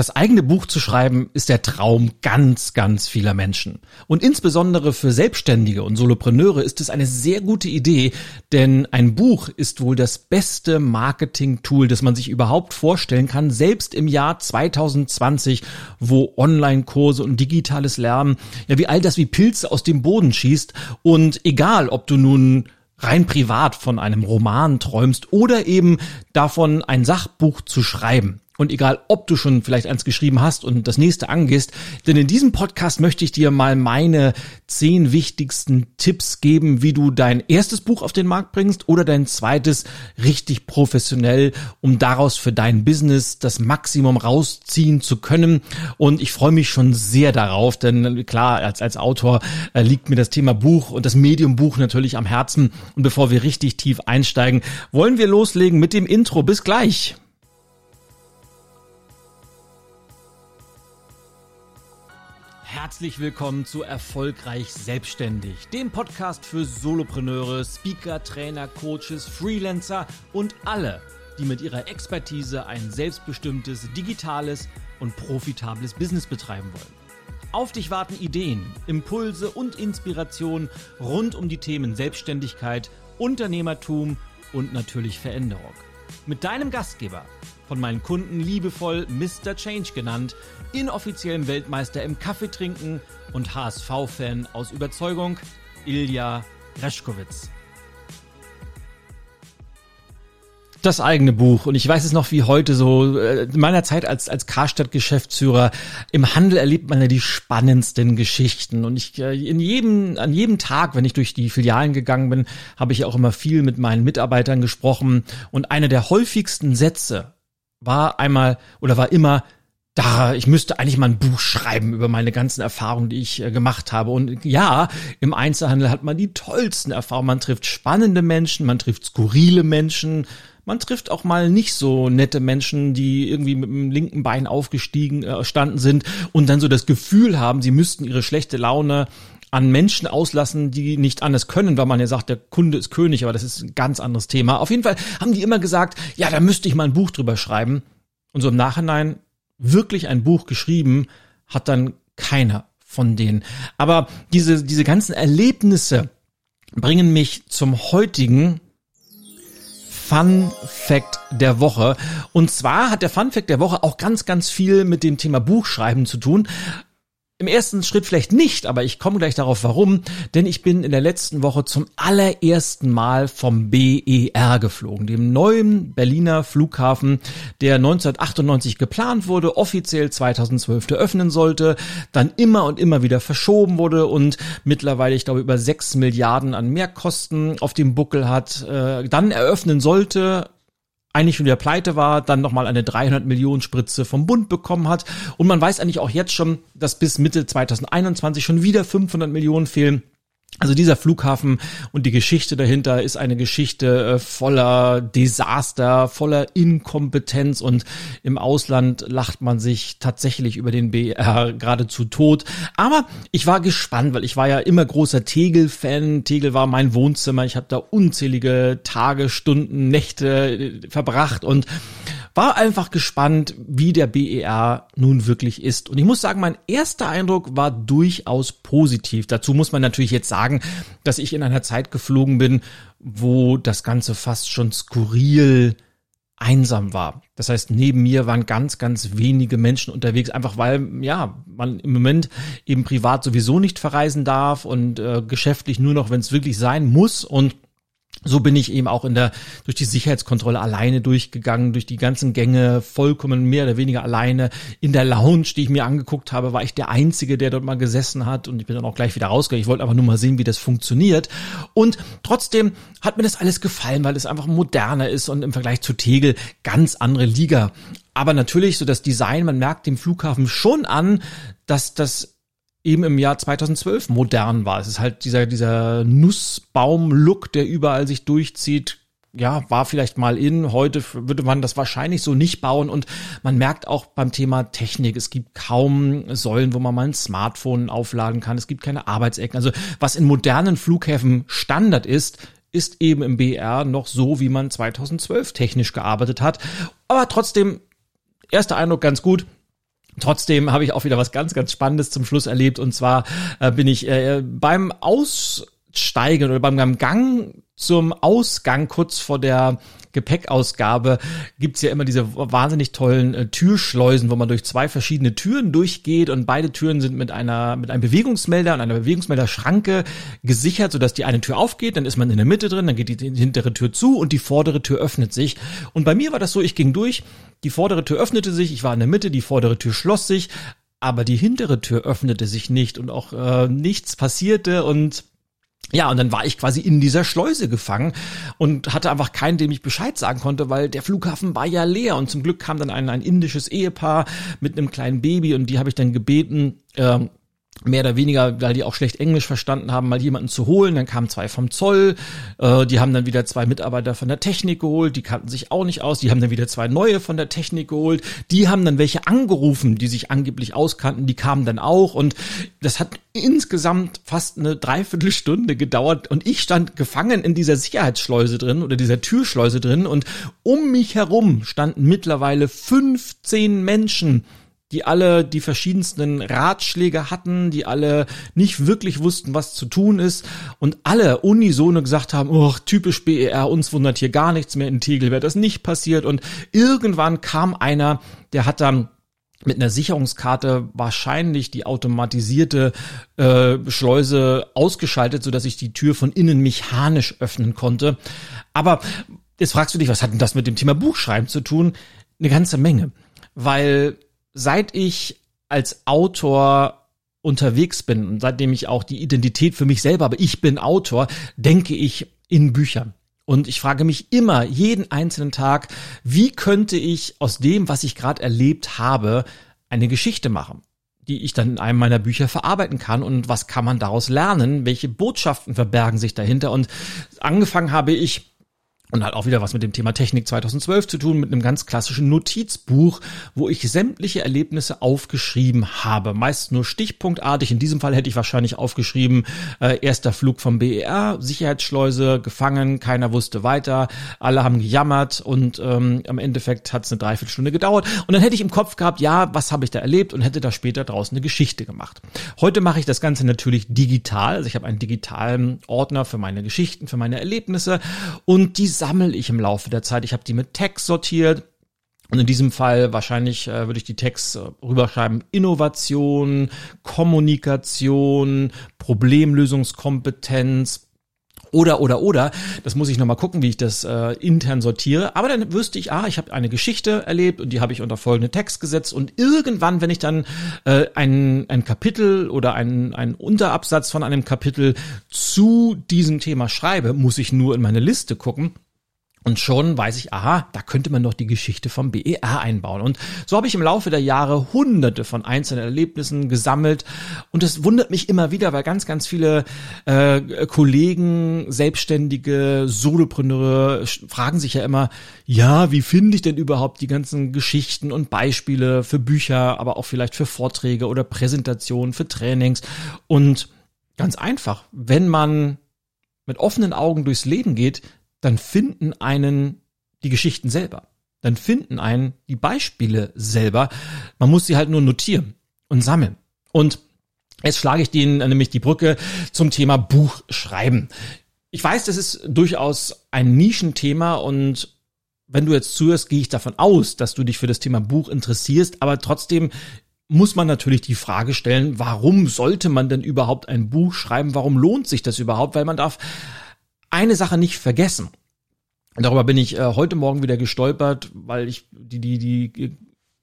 Das eigene Buch zu schreiben ist der Traum ganz, ganz vieler Menschen. Und insbesondere für Selbstständige und Solopreneure ist es eine sehr gute Idee, denn ein Buch ist wohl das beste Marketing-Tool, das man sich überhaupt vorstellen kann, selbst im Jahr 2020, wo Online-Kurse und digitales Lernen, ja wie all das wie Pilze aus dem Boden schießt. Und egal, ob du nun rein privat von einem Roman träumst oder eben davon, ein Sachbuch zu schreiben. Und egal, ob du schon vielleicht eins geschrieben hast und das nächste angehst, denn in diesem Podcast möchte ich dir mal meine zehn wichtigsten Tipps geben, wie du dein erstes Buch auf den Markt bringst oder dein zweites richtig professionell, um daraus für dein Business das Maximum rausziehen zu können. Und ich freue mich schon sehr darauf, denn klar, als, als Autor äh, liegt mir das Thema Buch und das Medium Buch natürlich am Herzen. Und bevor wir richtig tief einsteigen, wollen wir loslegen mit dem Intro. Bis gleich. Herzlich willkommen zu Erfolgreich Selbstständig, dem Podcast für Solopreneure, Speaker, Trainer, Coaches, Freelancer und alle, die mit ihrer Expertise ein selbstbestimmtes, digitales und profitables Business betreiben wollen. Auf dich warten Ideen, Impulse und Inspiration rund um die Themen Selbstständigkeit, Unternehmertum und natürlich Veränderung. Mit deinem Gastgeber, von meinen Kunden liebevoll Mr. Change genannt, inoffiziellen Weltmeister im Kaffeetrinken und HSV-Fan aus Überzeugung, Ilja Reschkowitz. das eigene Buch. Und ich weiß es noch wie heute so äh, in meiner Zeit als als Karstadt Geschäftsführer im Handel erlebt man ja die spannendsten Geschichten. Und ich äh, in jedem an jedem Tag wenn ich durch die Filialen gegangen bin habe ich auch immer viel mit meinen Mitarbeitern gesprochen. Und einer der häufigsten Sätze war einmal oder war immer da, ich müsste eigentlich mal ein Buch schreiben über meine ganzen Erfahrungen, die ich äh, gemacht habe. Und ja, im Einzelhandel hat man die tollsten Erfahrungen. Man trifft spannende Menschen, man trifft skurrile Menschen, man trifft auch mal nicht so nette Menschen, die irgendwie mit dem linken Bein aufgestiegen äh, standen sind und dann so das Gefühl haben, sie müssten ihre schlechte Laune an Menschen auslassen, die nicht anders können, weil man ja sagt, der Kunde ist König, aber das ist ein ganz anderes Thema. Auf jeden Fall haben die immer gesagt, ja, da müsste ich mal ein Buch drüber schreiben. Und so im Nachhinein wirklich ein Buch geschrieben hat dann keiner von denen. Aber diese, diese ganzen Erlebnisse bringen mich zum heutigen Fun Fact der Woche. Und zwar hat der Fun Fact der Woche auch ganz, ganz viel mit dem Thema Buchschreiben zu tun. Im ersten Schritt vielleicht nicht, aber ich komme gleich darauf, warum. Denn ich bin in der letzten Woche zum allerersten Mal vom BER geflogen, dem neuen Berliner Flughafen, der 1998 geplant wurde, offiziell 2012 eröffnen sollte, dann immer und immer wieder verschoben wurde und mittlerweile, ich glaube, über 6 Milliarden an Mehrkosten auf dem Buckel hat, äh, dann eröffnen sollte eigentlich schon wieder pleite war, dann nochmal eine 300 Millionen Spritze vom Bund bekommen hat. Und man weiß eigentlich auch jetzt schon, dass bis Mitte 2021 schon wieder 500 Millionen fehlen. Also dieser Flughafen und die Geschichte dahinter ist eine Geschichte äh, voller Desaster, voller Inkompetenz und im Ausland lacht man sich tatsächlich über den BR geradezu tot. Aber ich war gespannt, weil ich war ja immer großer Tegel-Fan. Tegel war mein Wohnzimmer. Ich habe da unzählige Tage, Stunden, Nächte äh, verbracht und war einfach gespannt, wie der BER nun wirklich ist. Und ich muss sagen, mein erster Eindruck war durchaus positiv. Dazu muss man natürlich jetzt sagen, dass ich in einer Zeit geflogen bin, wo das Ganze fast schon skurril einsam war. Das heißt, neben mir waren ganz, ganz wenige Menschen unterwegs, einfach weil, ja, man im Moment eben privat sowieso nicht verreisen darf und äh, geschäftlich nur noch, wenn es wirklich sein muss. Und so bin ich eben auch in der, durch die Sicherheitskontrolle alleine durchgegangen, durch die ganzen Gänge, vollkommen mehr oder weniger alleine. In der Lounge, die ich mir angeguckt habe, war ich der Einzige, der dort mal gesessen hat und ich bin dann auch gleich wieder rausgegangen. Ich wollte einfach nur mal sehen, wie das funktioniert. Und trotzdem hat mir das alles gefallen, weil es einfach moderner ist und im Vergleich zu Tegel ganz andere Liga. Aber natürlich so das Design, man merkt dem Flughafen schon an, dass das eben im Jahr 2012 modern war. Es ist halt dieser, dieser Nussbaum-Look, der überall sich durchzieht. Ja, war vielleicht mal in. Heute würde man das wahrscheinlich so nicht bauen. Und man merkt auch beim Thema Technik, es gibt kaum Säulen, wo man mal ein Smartphone aufladen kann. Es gibt keine Arbeitsecken. Also was in modernen Flughäfen Standard ist, ist eben im BR noch so, wie man 2012 technisch gearbeitet hat. Aber trotzdem, erster Eindruck ganz gut Trotzdem habe ich auch wieder was ganz, ganz Spannendes zum Schluss erlebt. Und zwar äh, bin ich äh, beim Aussteigen oder beim Gang zum Ausgang kurz vor der Gepäckausgabe gibt's ja immer diese wahnsinnig tollen äh, Türschleusen, wo man durch zwei verschiedene Türen durchgeht und beide Türen sind mit einer mit einem Bewegungsmelder und einer Bewegungsmelderschranke gesichert, sodass die eine Tür aufgeht, dann ist man in der Mitte drin, dann geht die hintere Tür zu und die vordere Tür öffnet sich. Und bei mir war das so, ich ging durch, die vordere Tür öffnete sich, ich war in der Mitte, die vordere Tür schloss sich, aber die hintere Tür öffnete sich nicht und auch äh, nichts passierte und ja, und dann war ich quasi in dieser Schleuse gefangen und hatte einfach keinen, dem ich Bescheid sagen konnte, weil der Flughafen war ja leer. Und zum Glück kam dann ein, ein indisches Ehepaar mit einem kleinen Baby und die habe ich dann gebeten, äh, mehr oder weniger, weil die auch schlecht Englisch verstanden haben, mal jemanden zu holen. Dann kamen zwei vom Zoll, äh, die haben dann wieder zwei Mitarbeiter von der Technik geholt, die kannten sich auch nicht aus, die haben dann wieder zwei neue von der Technik geholt, die haben dann welche angerufen, die sich angeblich auskannten, die kamen dann auch. Und das hat insgesamt fast eine Dreiviertelstunde gedauert. Und ich stand gefangen in dieser Sicherheitsschleuse drin oder dieser Türschleuse drin. Und um mich herum standen mittlerweile 15 Menschen, die alle die verschiedensten Ratschläge hatten, die alle nicht wirklich wussten, was zu tun ist und alle unisono gesagt haben, oh, typisch BER, uns wundert hier gar nichts mehr in Tegel, wäre das nicht passiert und irgendwann kam einer, der hat dann mit einer Sicherungskarte wahrscheinlich die automatisierte äh, Schleuse ausgeschaltet, so dass ich die Tür von innen mechanisch öffnen konnte. Aber jetzt fragst du dich, was hat denn das mit dem Thema Buchschreiben zu tun? Eine ganze Menge, weil seit ich als Autor unterwegs bin und seitdem ich auch die Identität für mich selber habe, ich bin Autor, denke ich in Büchern. Und ich frage mich immer, jeden einzelnen Tag, wie könnte ich aus dem, was ich gerade erlebt habe, eine Geschichte machen, die ich dann in einem meiner Bücher verarbeiten kann und was kann man daraus lernen, welche Botschaften verbergen sich dahinter. Und angefangen habe ich und hat auch wieder was mit dem Thema Technik 2012 zu tun, mit einem ganz klassischen Notizbuch, wo ich sämtliche Erlebnisse aufgeschrieben habe. Meist nur stichpunktartig. In diesem Fall hätte ich wahrscheinlich aufgeschrieben, äh, erster Flug vom BER, Sicherheitsschleuse, gefangen, keiner wusste weiter, alle haben gejammert und ähm, am Endeffekt hat es eine Dreiviertelstunde gedauert. Und dann hätte ich im Kopf gehabt, ja, was habe ich da erlebt und hätte da später draußen eine Geschichte gemacht. Heute mache ich das Ganze natürlich digital. Also ich habe einen digitalen Ordner für meine Geschichten, für meine Erlebnisse und die sammle ich im Laufe der Zeit. Ich habe die mit Text sortiert. Und in diesem Fall wahrscheinlich äh, würde ich die Text äh, rüberschreiben. Innovation, Kommunikation, Problemlösungskompetenz, oder oder oder, das muss ich nochmal gucken, wie ich das äh, intern sortiere. Aber dann wüsste ich, ah, ich habe eine Geschichte erlebt und die habe ich unter folgenden Text gesetzt. Und irgendwann, wenn ich dann äh, ein, ein Kapitel oder ein, ein Unterabsatz von einem Kapitel zu diesem Thema schreibe, muss ich nur in meine Liste gucken und schon weiß ich, aha, da könnte man doch die Geschichte vom BER einbauen. Und so habe ich im Laufe der Jahre hunderte von einzelnen Erlebnissen gesammelt. Und es wundert mich immer wieder, weil ganz, ganz viele äh, Kollegen, Selbstständige, Solopreneure fragen sich ja immer, ja, wie finde ich denn überhaupt die ganzen Geschichten und Beispiele für Bücher, aber auch vielleicht für Vorträge oder Präsentationen, für Trainings. Und ganz einfach, wenn man mit offenen Augen durchs Leben geht, dann finden einen die Geschichten selber. Dann finden einen die Beispiele selber. Man muss sie halt nur notieren und sammeln. Und jetzt schlage ich Ihnen nämlich die Brücke zum Thema Buchschreiben. Ich weiß, das ist durchaus ein Nischenthema und wenn du jetzt zuhörst, gehe ich davon aus, dass du dich für das Thema Buch interessierst, aber trotzdem muss man natürlich die Frage stellen, warum sollte man denn überhaupt ein Buch schreiben? Warum lohnt sich das überhaupt? Weil man darf eine Sache nicht vergessen. Darüber bin ich äh, heute Morgen wieder gestolpert, weil ich die, die, die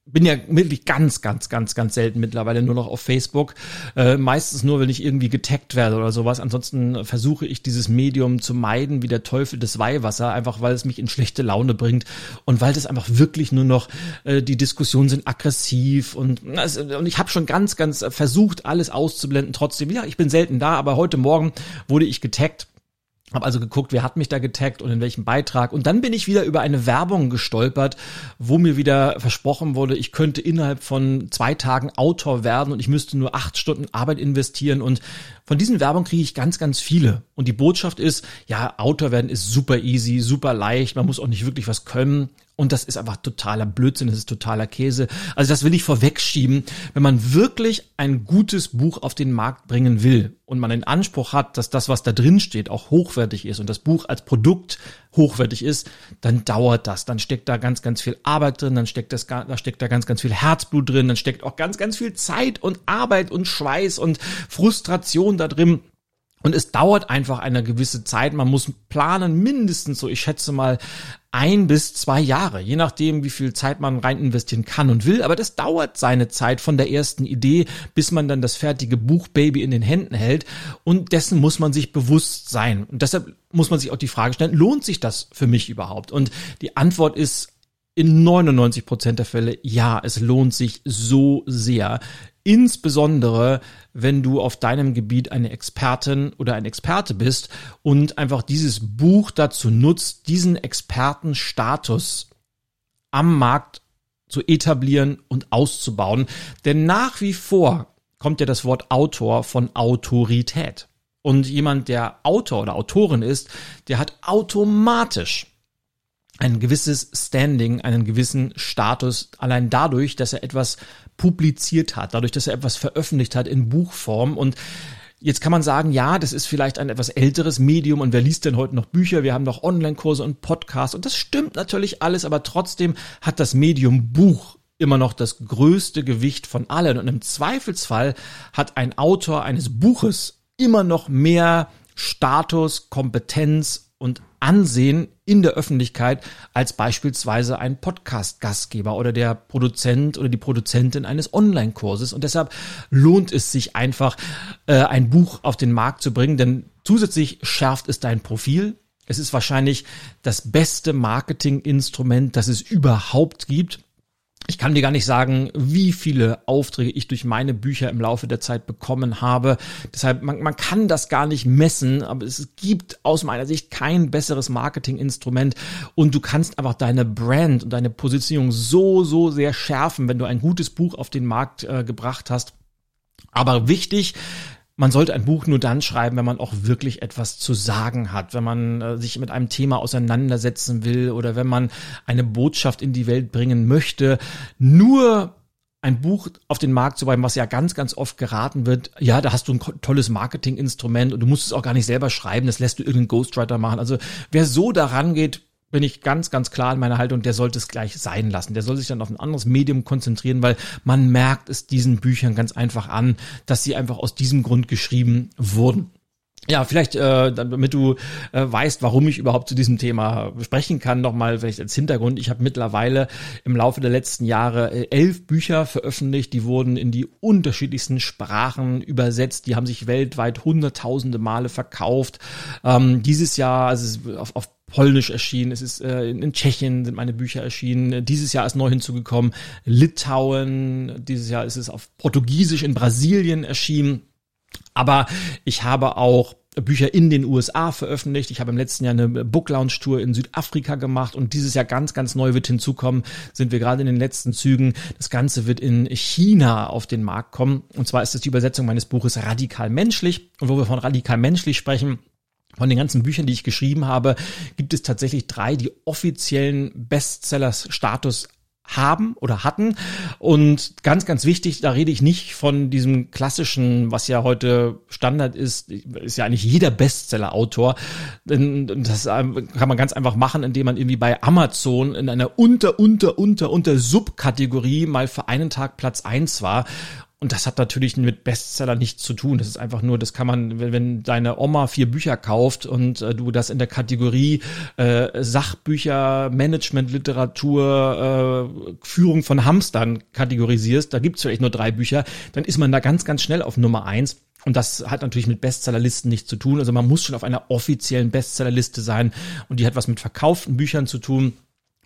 bin ja wirklich ganz, ganz, ganz, ganz selten mittlerweile nur noch auf Facebook. Äh, meistens nur, wenn ich irgendwie getaggt werde oder sowas. Ansonsten versuche ich dieses Medium zu meiden wie der Teufel des Weihwasser, einfach weil es mich in schlechte Laune bringt und weil das einfach wirklich nur noch äh, die Diskussionen sind aggressiv und, also, und ich habe schon ganz, ganz versucht, alles auszublenden. Trotzdem, ja, ich bin selten da, aber heute Morgen wurde ich getaggt hab also geguckt, wer hat mich da getaggt und in welchem Beitrag. Und dann bin ich wieder über eine Werbung gestolpert, wo mir wieder versprochen wurde, ich könnte innerhalb von zwei Tagen Autor werden und ich müsste nur acht Stunden Arbeit investieren. Und von diesen Werbungen kriege ich ganz, ganz viele. Und die Botschaft ist, ja, Autor werden ist super easy, super leicht, man muss auch nicht wirklich was können. Und das ist einfach totaler Blödsinn, das ist totaler Käse. Also das will ich vorwegschieben. Wenn man wirklich ein gutes Buch auf den Markt bringen will und man den Anspruch hat, dass das, was da drin steht, auch hochwertig ist und das Buch als Produkt hochwertig ist, dann dauert das. Dann steckt da ganz, ganz viel Arbeit drin, dann steckt das, da steckt da ganz, ganz viel Herzblut drin, dann steckt auch ganz, ganz viel Zeit und Arbeit und Schweiß und Frustration da drin. Und es dauert einfach eine gewisse Zeit. Man muss planen, mindestens so, ich schätze mal, ein bis zwei Jahre, je nachdem, wie viel Zeit man rein investieren kann und will. Aber das dauert seine Zeit von der ersten Idee, bis man dann das fertige Buchbaby in den Händen hält. Und dessen muss man sich bewusst sein. Und deshalb muss man sich auch die Frage stellen, lohnt sich das für mich überhaupt? Und die Antwort ist in 99 Prozent der Fälle, ja, es lohnt sich so sehr. Insbesondere, wenn du auf deinem Gebiet eine Expertin oder ein Experte bist und einfach dieses Buch dazu nutzt, diesen Expertenstatus am Markt zu etablieren und auszubauen. Denn nach wie vor kommt ja das Wort Autor von Autorität. Und jemand, der Autor oder Autorin ist, der hat automatisch ein gewisses Standing, einen gewissen Status, allein dadurch, dass er etwas publiziert hat, dadurch, dass er etwas veröffentlicht hat in Buchform und Jetzt kann man sagen, ja, das ist vielleicht ein etwas älteres Medium und wer liest denn heute noch Bücher? Wir haben noch Online-Kurse und Podcasts und das stimmt natürlich alles, aber trotzdem hat das Medium Buch immer noch das größte Gewicht von allen und im Zweifelsfall hat ein Autor eines Buches immer noch mehr Status, Kompetenz und Ansehen in der Öffentlichkeit als beispielsweise ein Podcast-Gastgeber oder der Produzent oder die Produzentin eines Online-Kurses. Und deshalb lohnt es sich einfach, äh, ein Buch auf den Markt zu bringen, denn zusätzlich schärft es dein Profil. Es ist wahrscheinlich das beste Marketinginstrument, das es überhaupt gibt. Ich kann dir gar nicht sagen, wie viele Aufträge ich durch meine Bücher im Laufe der Zeit bekommen habe. Deshalb, man, man kann das gar nicht messen, aber es gibt aus meiner Sicht kein besseres Marketinginstrument und du kannst einfach deine Brand und deine Positionierung so, so sehr schärfen, wenn du ein gutes Buch auf den Markt äh, gebracht hast. Aber wichtig, man sollte ein Buch nur dann schreiben, wenn man auch wirklich etwas zu sagen hat, wenn man äh, sich mit einem Thema auseinandersetzen will oder wenn man eine Botschaft in die Welt bringen möchte. Nur ein Buch auf den Markt zu bringen, was ja ganz, ganz oft geraten wird, ja, da hast du ein tolles Marketinginstrument und du musst es auch gar nicht selber schreiben, das lässt du irgendeinen Ghostwriter machen. Also wer so daran geht, bin ich ganz, ganz klar in meiner Haltung, der sollte es gleich sein lassen. Der soll sich dann auf ein anderes Medium konzentrieren, weil man merkt es diesen Büchern ganz einfach an, dass sie einfach aus diesem Grund geschrieben wurden. Ja, vielleicht, äh, damit du äh, weißt, warum ich überhaupt zu diesem Thema sprechen kann, nochmal vielleicht als Hintergrund. Ich habe mittlerweile im Laufe der letzten Jahre äh, elf Bücher veröffentlicht, die wurden in die unterschiedlichsten Sprachen übersetzt, die haben sich weltweit hunderttausende Male verkauft. Ähm, dieses Jahr, also auf, auf Polnisch erschienen, es ist äh, in Tschechien sind meine Bücher erschienen, dieses Jahr ist neu hinzugekommen, Litauen, dieses Jahr ist es auf Portugiesisch in Brasilien erschienen. Aber ich habe auch Bücher in den USA veröffentlicht. Ich habe im letzten Jahr eine Book Lounge Tour in Südafrika gemacht und dieses Jahr ganz, ganz neu wird hinzukommen, sind wir gerade in den letzten Zügen. Das Ganze wird in China auf den Markt kommen. Und zwar ist es die Übersetzung meines Buches Radikal Menschlich. Und wo wir von Radikal Menschlich sprechen, von den ganzen Büchern, die ich geschrieben habe, gibt es tatsächlich drei, die offiziellen Bestsellers-Status haben oder hatten. Und ganz, ganz wichtig, da rede ich nicht von diesem klassischen, was ja heute Standard ist, ist ja eigentlich jeder Bestseller-Autor. Das kann man ganz einfach machen, indem man irgendwie bei Amazon in einer unter, unter, unter, unter Subkategorie mal für einen Tag Platz eins war und das hat natürlich mit Bestseller nichts zu tun. Das ist einfach nur, das kann man, wenn, deine Oma vier Bücher kauft und äh, du das in der Kategorie äh, Sachbücher, Management, Literatur, äh, Führung von Hamstern kategorisierst, da gibt's vielleicht nur drei Bücher, dann ist man da ganz, ganz schnell auf Nummer eins. Und das hat natürlich mit Bestsellerlisten nichts zu tun. Also man muss schon auf einer offiziellen Bestsellerliste sein und die hat was mit verkauften Büchern zu tun.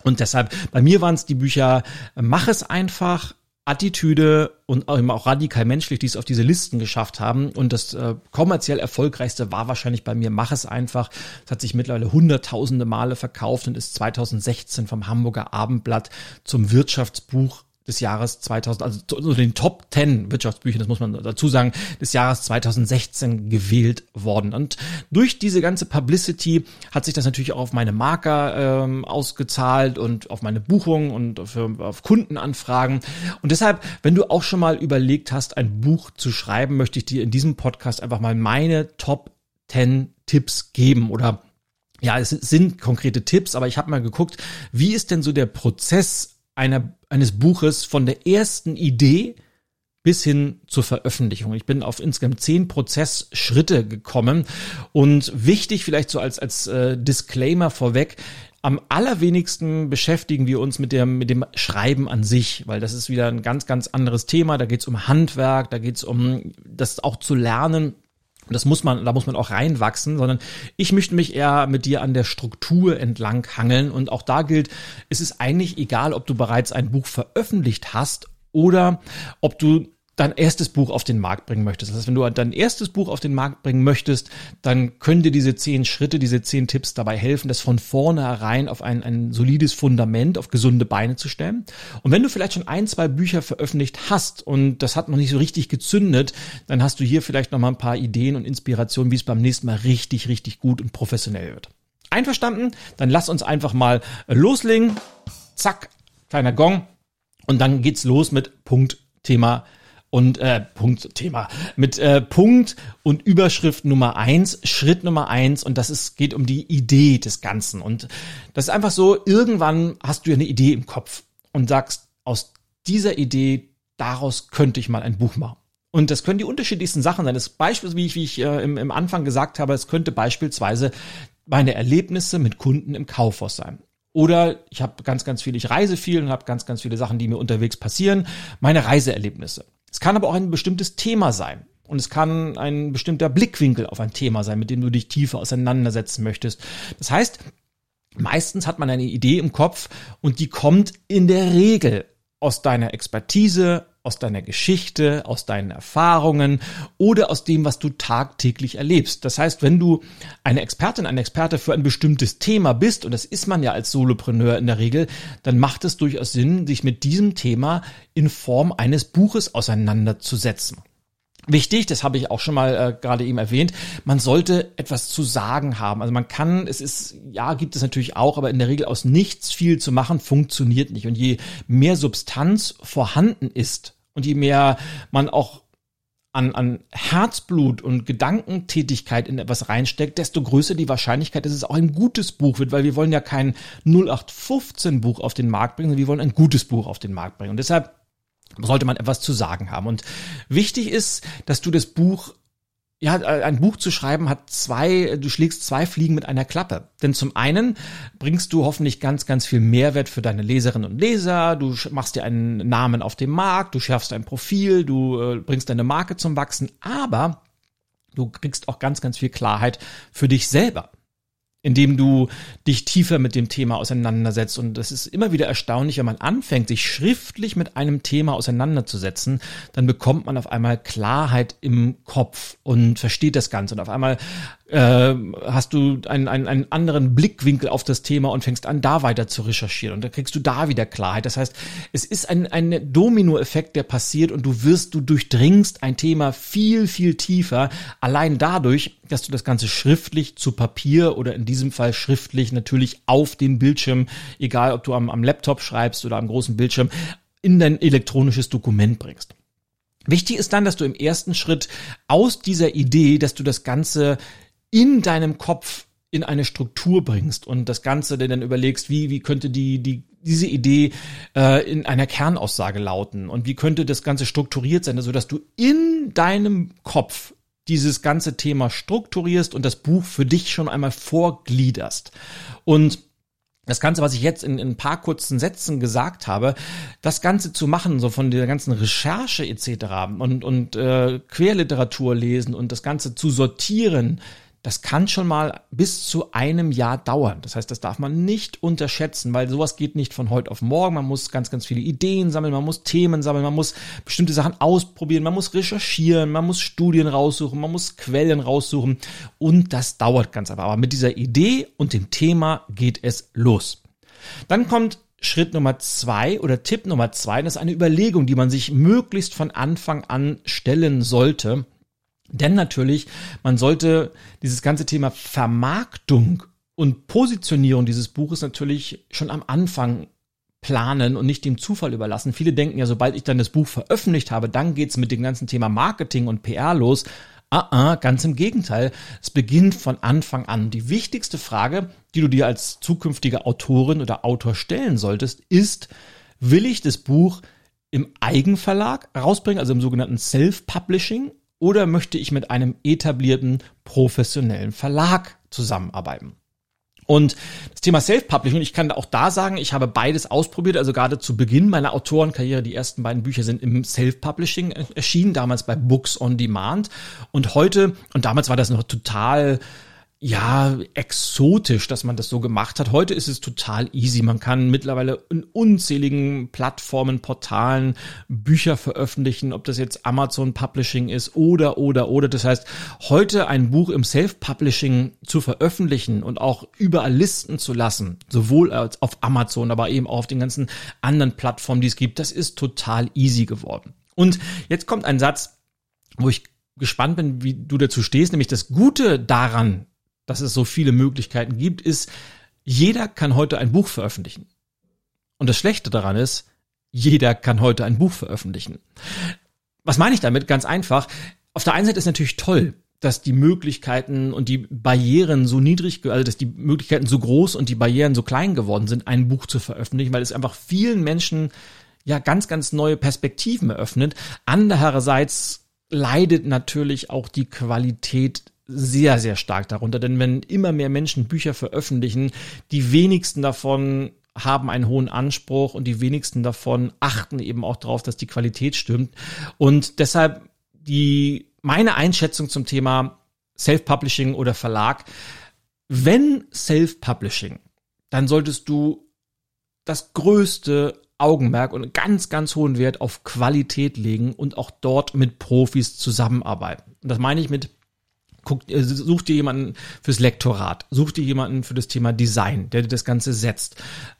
Und deshalb, bei mir waren es die Bücher Mach es einfach, Attitüde und auch radikal menschlich, die es auf diese Listen geschafft haben. Und das äh, kommerziell erfolgreichste war wahrscheinlich bei mir Mach es einfach. Es hat sich mittlerweile hunderttausende Male verkauft und ist 2016 vom Hamburger Abendblatt zum Wirtschaftsbuch des Jahres 2000, also zu den Top 10 Wirtschaftsbüchern, das muss man dazu sagen, des Jahres 2016 gewählt worden. Und durch diese ganze Publicity hat sich das natürlich auch auf meine Marker ähm, ausgezahlt und auf meine Buchungen und für, auf Kundenanfragen. Und deshalb, wenn du auch schon mal überlegt hast, ein Buch zu schreiben, möchte ich dir in diesem Podcast einfach mal meine Top 10 Tipps geben oder ja, es sind konkrete Tipps, aber ich habe mal geguckt, wie ist denn so der Prozess einer, eines Buches von der ersten Idee bis hin zur Veröffentlichung. Ich bin auf insgesamt zehn Prozessschritte gekommen und wichtig vielleicht so als, als äh, Disclaimer vorweg, am allerwenigsten beschäftigen wir uns mit dem, mit dem Schreiben an sich, weil das ist wieder ein ganz, ganz anderes Thema. Da geht es um Handwerk, da geht es um das auch zu lernen. Und das muss man, da muss man auch reinwachsen, sondern ich möchte mich eher mit dir an der Struktur entlang hangeln. Und auch da gilt, es ist eigentlich egal, ob du bereits ein Buch veröffentlicht hast oder ob du dein erstes Buch auf den Markt bringen möchtest. Das heißt, wenn du dein erstes Buch auf den Markt bringen möchtest, dann können dir diese zehn Schritte, diese zehn Tipps dabei helfen, das von vornherein auf ein, ein solides Fundament, auf gesunde Beine zu stellen. Und wenn du vielleicht schon ein, zwei Bücher veröffentlicht hast und das hat noch nicht so richtig gezündet, dann hast du hier vielleicht noch mal ein paar Ideen und Inspirationen, wie es beim nächsten Mal richtig, richtig gut und professionell wird. Einverstanden? Dann lass uns einfach mal loslegen. Zack, kleiner Gong. Und dann geht's los mit Punkt Thema und äh, Punkt Thema mit äh, Punkt und Überschrift Nummer eins, Schritt Nummer eins und das ist geht um die Idee des Ganzen und das ist einfach so. Irgendwann hast du eine Idee im Kopf und sagst aus dieser Idee daraus könnte ich mal ein Buch machen. Und das können die unterschiedlichsten Sachen sein. Das Beispiel, wie ich, wie ich äh, im, im Anfang gesagt habe, es könnte beispielsweise meine Erlebnisse mit Kunden im Kaufhaus sein. Oder ich habe ganz, ganz viel, ich reise viel und habe ganz, ganz viele Sachen, die mir unterwegs passieren. Meine Reiseerlebnisse. Es kann aber auch ein bestimmtes Thema sein. Und es kann ein bestimmter Blickwinkel auf ein Thema sein, mit dem du dich tiefer auseinandersetzen möchtest. Das heißt, meistens hat man eine Idee im Kopf und die kommt in der Regel aus deiner Expertise, aus deiner Geschichte, aus deinen Erfahrungen oder aus dem, was du tagtäglich erlebst. Das heißt, wenn du eine Expertin, ein Experte für ein bestimmtes Thema bist, und das ist man ja als Solopreneur in der Regel, dann macht es durchaus Sinn, sich mit diesem Thema in Form eines Buches auseinanderzusetzen. Wichtig, das habe ich auch schon mal äh, gerade eben erwähnt, man sollte etwas zu sagen haben. Also man kann, es ist, ja, gibt es natürlich auch, aber in der Regel aus nichts viel zu machen, funktioniert nicht. Und je mehr Substanz vorhanden ist und je mehr man auch an, an Herzblut und Gedankentätigkeit in etwas reinsteckt, desto größer die Wahrscheinlichkeit, dass es auch ein gutes Buch wird, weil wir wollen ja kein 0815 Buch auf den Markt bringen, sondern wir wollen ein gutes Buch auf den Markt bringen. Und deshalb sollte man etwas zu sagen haben. Und wichtig ist, dass du das Buch ja, ein Buch zu schreiben hat zwei, du schlägst zwei Fliegen mit einer Klappe. Denn zum einen bringst du hoffentlich ganz, ganz viel Mehrwert für deine Leserinnen und Leser, du machst dir einen Namen auf dem Markt, du schärfst ein Profil, du äh, bringst deine Marke zum Wachsen, aber du kriegst auch ganz, ganz viel Klarheit für dich selber indem du dich tiefer mit dem Thema auseinandersetzt. Und das ist immer wieder erstaunlich, wenn man anfängt, sich schriftlich mit einem Thema auseinanderzusetzen, dann bekommt man auf einmal Klarheit im Kopf und versteht das Ganze. Und auf einmal äh, hast du einen, einen, einen anderen Blickwinkel auf das Thema und fängst an, da weiter zu recherchieren. Und da kriegst du da wieder Klarheit. Das heißt, es ist ein, ein Dominoeffekt, der passiert und du wirst, du durchdringst ein Thema viel, viel tiefer, allein dadurch, dass du das Ganze schriftlich zu Papier oder in diesem Fall schriftlich natürlich auf dem Bildschirm, egal ob du am, am Laptop schreibst oder am großen Bildschirm, in dein elektronisches Dokument bringst. Wichtig ist dann, dass du im ersten Schritt aus dieser Idee, dass du das Ganze in deinem Kopf in eine Struktur bringst und das Ganze dann überlegst, wie, wie könnte die, die, diese Idee äh, in einer Kernaussage lauten und wie könnte das Ganze strukturiert sein, so dass du in deinem Kopf dieses ganze Thema strukturierst und das Buch für dich schon einmal vorgliederst. Und das Ganze, was ich jetzt in, in ein paar kurzen Sätzen gesagt habe, das Ganze zu machen, so von der ganzen Recherche etc. und, und äh, Querliteratur lesen und das Ganze zu sortieren, das kann schon mal bis zu einem Jahr dauern. Das heißt, das darf man nicht unterschätzen, weil sowas geht nicht von heute auf morgen. Man muss ganz, ganz viele Ideen sammeln, man muss Themen sammeln, man muss bestimmte Sachen ausprobieren, man muss recherchieren, man muss Studien raussuchen, man muss Quellen raussuchen und das dauert ganz einfach. Aber mit dieser Idee und dem Thema geht es los. Dann kommt Schritt Nummer zwei oder Tipp Nummer zwei, das ist eine Überlegung, die man sich möglichst von Anfang an stellen sollte. Denn natürlich, man sollte dieses ganze Thema Vermarktung und Positionierung dieses Buches natürlich schon am Anfang planen und nicht dem Zufall überlassen. Viele denken ja, sobald ich dann das Buch veröffentlicht habe, dann geht's mit dem ganzen Thema Marketing und PR los. Ah, ah, ganz im Gegenteil. Es beginnt von Anfang an. Die wichtigste Frage, die du dir als zukünftige Autorin oder Autor stellen solltest, ist, will ich das Buch im Eigenverlag rausbringen, also im sogenannten Self-Publishing, oder möchte ich mit einem etablierten professionellen Verlag zusammenarbeiten? Und das Thema Self-Publishing, ich kann auch da sagen, ich habe beides ausprobiert. Also gerade zu Beginn meiner Autorenkarriere, die ersten beiden Bücher sind im Self-Publishing erschienen, damals bei Books on Demand. Und heute, und damals war das noch total ja, exotisch, dass man das so gemacht hat. Heute ist es total easy. Man kann mittlerweile in unzähligen Plattformen, Portalen Bücher veröffentlichen, ob das jetzt Amazon Publishing ist oder, oder, oder. Das heißt, heute ein Buch im Self-Publishing zu veröffentlichen und auch überall listen zu lassen, sowohl auf Amazon, aber eben auch auf den ganzen anderen Plattformen, die es gibt, das ist total easy geworden. Und jetzt kommt ein Satz, wo ich gespannt bin, wie du dazu stehst, nämlich das Gute daran dass es so viele Möglichkeiten gibt, ist, jeder kann heute ein Buch veröffentlichen. Und das Schlechte daran ist, jeder kann heute ein Buch veröffentlichen. Was meine ich damit? Ganz einfach. Auf der einen Seite ist natürlich toll, dass die Möglichkeiten und die Barrieren so niedrig, also dass die Möglichkeiten so groß und die Barrieren so klein geworden sind, ein Buch zu veröffentlichen, weil es einfach vielen Menschen ja ganz, ganz neue Perspektiven eröffnet. Andererseits leidet natürlich auch die Qualität sehr, sehr stark darunter. Denn wenn immer mehr Menschen Bücher veröffentlichen, die wenigsten davon haben einen hohen Anspruch und die wenigsten davon achten eben auch darauf, dass die Qualität stimmt. Und deshalb die, meine Einschätzung zum Thema Self-Publishing oder Verlag. Wenn Self-Publishing, dann solltest du das größte Augenmerk und ganz, ganz hohen Wert auf Qualität legen und auch dort mit Profis zusammenarbeiten. Und das meine ich mit guck, äh, such dir jemanden fürs Lektorat, such dir jemanden für das Thema Design, der dir das Ganze setzt.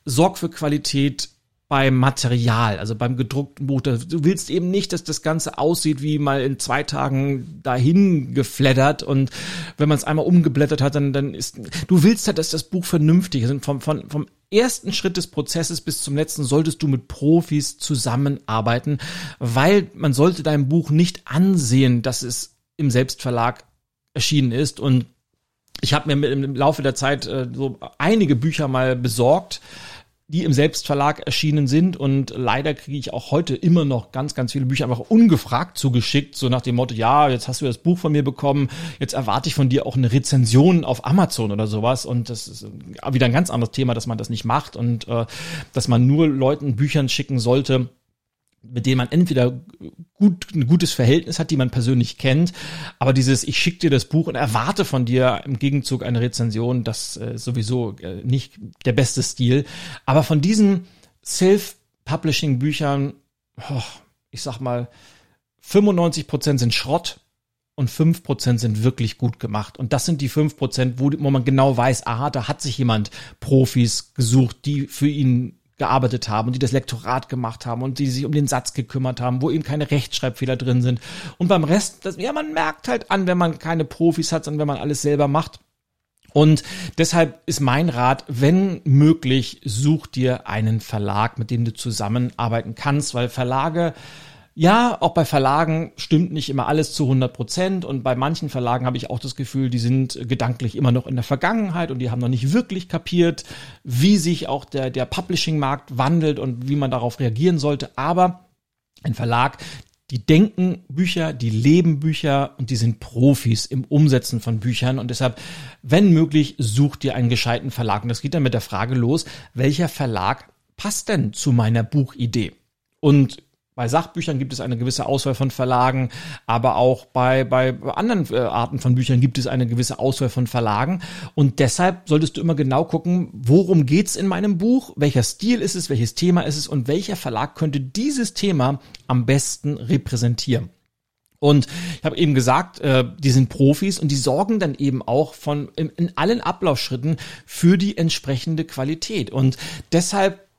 Sorg für Qualität beim Material, also beim gedruckten Buch. Du willst eben nicht, dass das Ganze aussieht wie mal in zwei Tagen dahin gefleddert und wenn man es einmal umgeblättert hat, dann, dann ist, du willst halt, dass das Buch vernünftig ist. Und vom, vom, vom ersten Schritt des Prozesses bis zum letzten solltest du mit Profis zusammenarbeiten, weil man sollte deinem Buch nicht ansehen, dass es im Selbstverlag erschienen ist. Und ich habe mir im Laufe der Zeit äh, so einige Bücher mal besorgt, die im Selbstverlag erschienen sind. Und leider kriege ich auch heute immer noch ganz, ganz viele Bücher einfach ungefragt zugeschickt, so nach dem Motto, ja, jetzt hast du das Buch von mir bekommen, jetzt erwarte ich von dir auch eine Rezension auf Amazon oder sowas. Und das ist wieder ein ganz anderes Thema, dass man das nicht macht und äh, dass man nur Leuten Büchern schicken sollte, mit denen man entweder gut, ein gutes Verhältnis hat, die man persönlich kennt, aber dieses, ich schicke dir das Buch und erwarte von dir im Gegenzug eine Rezension, das äh, sowieso äh, nicht der beste Stil. Aber von diesen Self-Publishing-Büchern, oh, ich sag mal, 95 Prozent sind Schrott und 5% sind wirklich gut gemacht. Und das sind die 5%, wo, wo man genau weiß, aha, da hat sich jemand Profis gesucht, die für ihn gearbeitet haben und die das Lektorat gemacht haben und die sich um den Satz gekümmert haben, wo eben keine Rechtschreibfehler drin sind. Und beim Rest, das, ja, man merkt halt an, wenn man keine Profis hat, sondern wenn man alles selber macht. Und deshalb ist mein Rat, wenn möglich, such dir einen Verlag, mit dem du zusammenarbeiten kannst, weil Verlage ja, auch bei Verlagen stimmt nicht immer alles zu 100 Prozent und bei manchen Verlagen habe ich auch das Gefühl, die sind gedanklich immer noch in der Vergangenheit und die haben noch nicht wirklich kapiert, wie sich auch der, der Publishing-Markt wandelt und wie man darauf reagieren sollte. Aber ein Verlag, die denken Bücher, die leben Bücher und die sind Profis im Umsetzen von Büchern und deshalb, wenn möglich, such dir einen gescheiten Verlag. Und das geht dann mit der Frage los, welcher Verlag passt denn zu meiner Buchidee? Und bei Sachbüchern gibt es eine gewisse Auswahl von Verlagen, aber auch bei, bei anderen äh, Arten von Büchern gibt es eine gewisse Auswahl von Verlagen. Und deshalb solltest du immer genau gucken, worum geht's in meinem Buch, welcher Stil ist es, welches Thema ist es und welcher Verlag könnte dieses Thema am besten repräsentieren. Und ich habe eben gesagt, äh, die sind Profis und die sorgen dann eben auch von in, in allen Ablaufschritten für die entsprechende Qualität. Und deshalb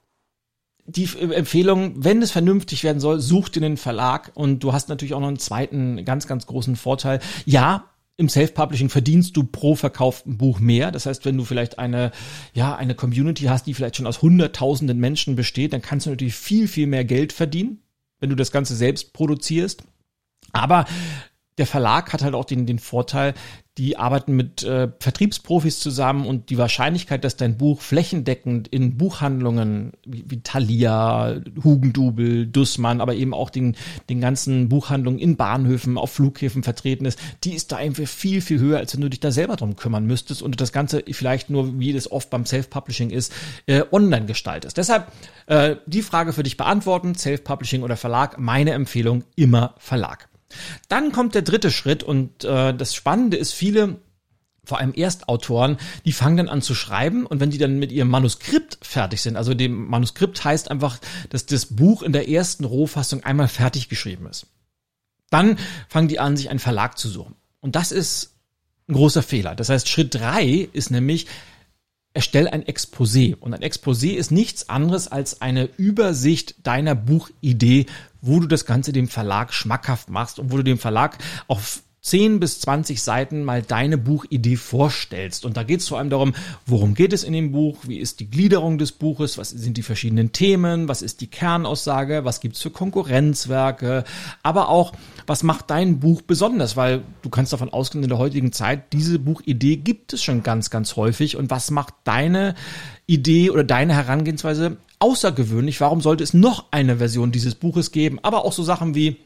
die Empfehlung, wenn es vernünftig werden soll, such dir einen Verlag und du hast natürlich auch noch einen zweiten ganz, ganz großen Vorteil. Ja, im Self-Publishing verdienst du pro verkauften Buch mehr. Das heißt, wenn du vielleicht eine, ja, eine Community hast, die vielleicht schon aus hunderttausenden Menschen besteht, dann kannst du natürlich viel, viel mehr Geld verdienen, wenn du das Ganze selbst produzierst. Aber der Verlag hat halt auch den, den Vorteil, die arbeiten mit äh, Vertriebsprofis zusammen und die Wahrscheinlichkeit, dass dein Buch flächendeckend in Buchhandlungen wie, wie Thalia, Hugendubel, Dussmann, aber eben auch den, den ganzen Buchhandlungen in Bahnhöfen, auf Flughäfen vertreten ist, die ist da einfach viel, viel höher, als wenn du dich da selber drum kümmern müsstest und das Ganze vielleicht nur, wie das oft beim Self-Publishing ist, äh, online gestaltest. Deshalb äh, die Frage für dich beantworten, Self-Publishing oder Verlag, meine Empfehlung immer Verlag. Dann kommt der dritte Schritt und äh, das Spannende ist, viele vor allem Erstautoren, die fangen dann an zu schreiben und wenn die dann mit ihrem Manuskript fertig sind, also dem Manuskript heißt einfach, dass das Buch in der ersten Rohfassung einmal fertig geschrieben ist. Dann fangen die an, sich einen Verlag zu suchen. Und das ist ein großer Fehler. Das heißt, Schritt drei ist nämlich, erstell ein Exposé. Und ein Exposé ist nichts anderes als eine Übersicht deiner Buchidee, wo du das Ganze dem Verlag schmackhaft machst und wo du dem Verlag auf 10 bis 20 Seiten mal deine Buchidee vorstellst. Und da geht es vor allem darum, worum geht es in dem Buch, wie ist die Gliederung des Buches, was sind die verschiedenen Themen, was ist die Kernaussage, was gibt's für Konkurrenzwerke, aber auch, was macht dein Buch besonders, weil du kannst davon ausgehen, in der heutigen Zeit, diese Buchidee gibt es schon ganz, ganz häufig. Und was macht deine Idee oder deine Herangehensweise außergewöhnlich? Warum sollte es noch eine Version dieses Buches geben? Aber auch so Sachen wie,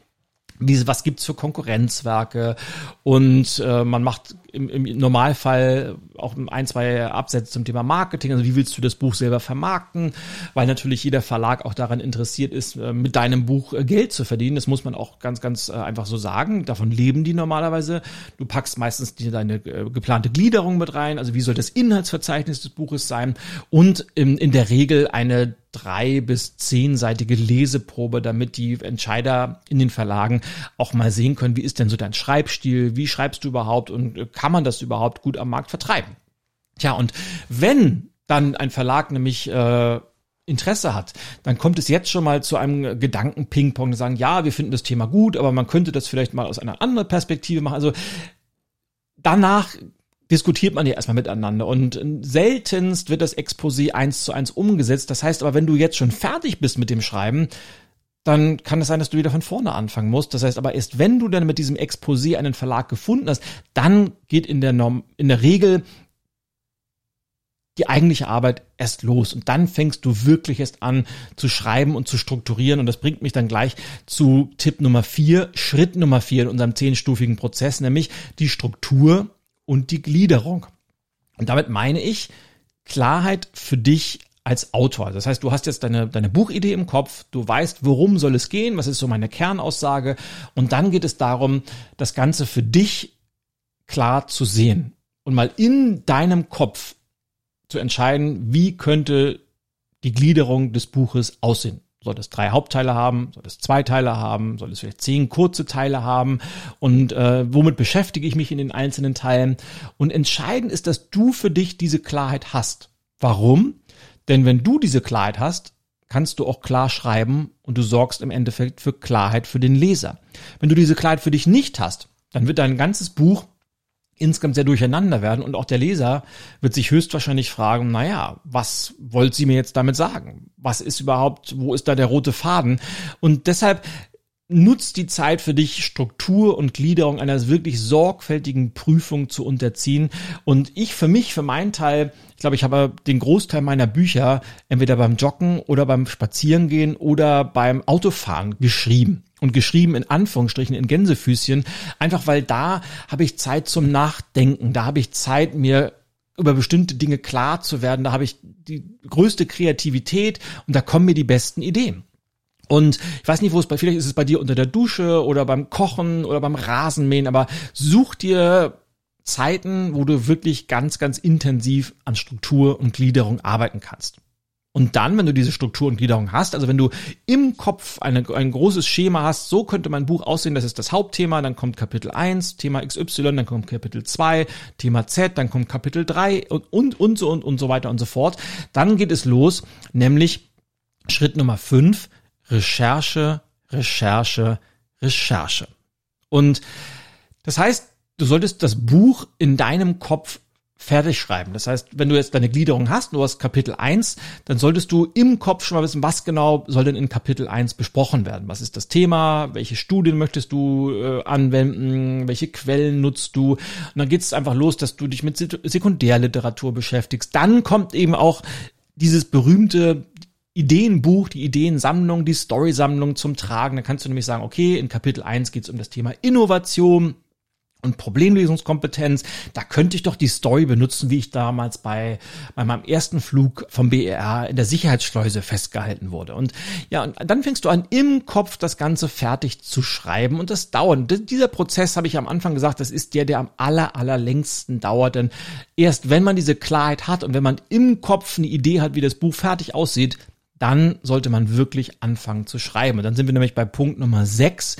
wie, was gibt's für Konkurrenzwerke? Und äh, man macht im, im Normalfall auch ein, zwei Absätze zum Thema Marketing, also wie willst du das Buch selber vermarkten, weil natürlich jeder Verlag auch daran interessiert ist, äh, mit deinem Buch äh, Geld zu verdienen, das muss man auch ganz, ganz äh, einfach so sagen, davon leben die normalerweise, du packst meistens die, deine geplante Gliederung mit rein, also wie soll das Inhaltsverzeichnis des Buches sein? Und in, in der Regel eine drei bis zehnseitige Leseprobe, damit die Entscheider in den Verlagen auch mal sehen können, wie ist denn so dein Schreibstil, wie schreibst du überhaupt und äh, kann man das überhaupt gut am Markt vertreiben? Tja, und wenn dann ein Verlag nämlich äh, Interesse hat, dann kommt es jetzt schon mal zu einem Gedanken-Ping-Pong, sagen, ja, wir finden das Thema gut, aber man könnte das vielleicht mal aus einer anderen Perspektive machen. Also danach diskutiert man ja erstmal miteinander und seltenst wird das Exposé eins zu eins umgesetzt. Das heißt aber, wenn du jetzt schon fertig bist mit dem Schreiben, dann kann es sein, dass du wieder von vorne anfangen musst. Das heißt aber erst, wenn du dann mit diesem Exposé einen Verlag gefunden hast, dann geht in der Norm, in der Regel die eigentliche Arbeit erst los und dann fängst du wirklich erst an zu schreiben und zu strukturieren und das bringt mich dann gleich zu Tipp Nummer vier, Schritt Nummer vier in unserem zehnstufigen Prozess, nämlich die Struktur und die Gliederung. Und damit meine ich Klarheit für dich als Autor. Das heißt, du hast jetzt deine, deine Buchidee im Kopf, du weißt, worum soll es gehen, was ist so meine Kernaussage und dann geht es darum, das Ganze für dich klar zu sehen und mal in deinem Kopf zu entscheiden, wie könnte die Gliederung des Buches aussehen. Soll es drei Hauptteile haben? Soll es zwei Teile haben? Soll es vielleicht zehn kurze Teile haben? Und äh, womit beschäftige ich mich in den einzelnen Teilen? Und entscheidend ist, dass du für dich diese Klarheit hast. Warum? Denn wenn du diese Klarheit hast, kannst du auch klar schreiben und du sorgst im Endeffekt für Klarheit für den Leser. Wenn du diese Klarheit für dich nicht hast, dann wird dein ganzes Buch insgesamt sehr durcheinander werden und auch der Leser wird sich höchstwahrscheinlich fragen, naja, was wollt sie mir jetzt damit sagen? Was ist überhaupt, wo ist da der rote Faden? Und deshalb nutzt die Zeit für dich, Struktur und Gliederung einer wirklich sorgfältigen Prüfung zu unterziehen. Und ich für mich, für meinen Teil, ich glaube, ich habe den Großteil meiner Bücher entweder beim Joggen oder beim Spazierengehen oder beim Autofahren geschrieben und geschrieben in Anführungsstrichen in Gänsefüßchen, einfach weil da habe ich Zeit zum Nachdenken, da habe ich Zeit, mir über bestimmte Dinge klar zu werden, da habe ich die größte Kreativität und da kommen mir die besten Ideen. Und ich weiß nicht, wo es bei, vielleicht ist es bei dir unter der Dusche oder beim Kochen oder beim Rasenmähen, aber such dir Zeiten, wo du wirklich ganz, ganz intensiv an Struktur und Gliederung arbeiten kannst. Und dann, wenn du diese Struktur und Gliederung hast, also wenn du im Kopf eine, ein großes Schema hast, so könnte mein Buch aussehen, das ist das Hauptthema, dann kommt Kapitel 1, Thema XY, dann kommt Kapitel 2, Thema Z, dann kommt Kapitel 3 und, und, und so und, und so weiter und so fort. Dann geht es los, nämlich Schritt Nummer fünf, Recherche, Recherche, Recherche. Und das heißt, du solltest das Buch in deinem Kopf fertig schreiben. Das heißt, wenn du jetzt deine Gliederung hast, du hast Kapitel 1, dann solltest du im Kopf schon mal wissen, was genau soll denn in Kapitel 1 besprochen werden. Was ist das Thema? Welche Studien möchtest du äh, anwenden? Welche Quellen nutzt du? Und dann geht es einfach los, dass du dich mit Sekundärliteratur beschäftigst. Dann kommt eben auch dieses berühmte Ideenbuch, die Ideensammlung, die Storysammlung zum Tragen. Da kannst du nämlich sagen, okay, in Kapitel 1 geht es um das Thema Innovation und Problemlösungskompetenz. Da könnte ich doch die Story benutzen, wie ich damals bei, bei meinem ersten Flug vom BER in der Sicherheitsschleuse festgehalten wurde. Und ja, und dann fängst du an, im Kopf das Ganze fertig zu schreiben und das dauert. Dieser Prozess, habe ich am Anfang gesagt, das ist der, der am aller, allerlängsten dauert. Denn erst wenn man diese Klarheit hat und wenn man im Kopf eine Idee hat, wie das Buch fertig aussieht, dann sollte man wirklich anfangen zu schreiben. Und dann sind wir nämlich bei Punkt Nummer 6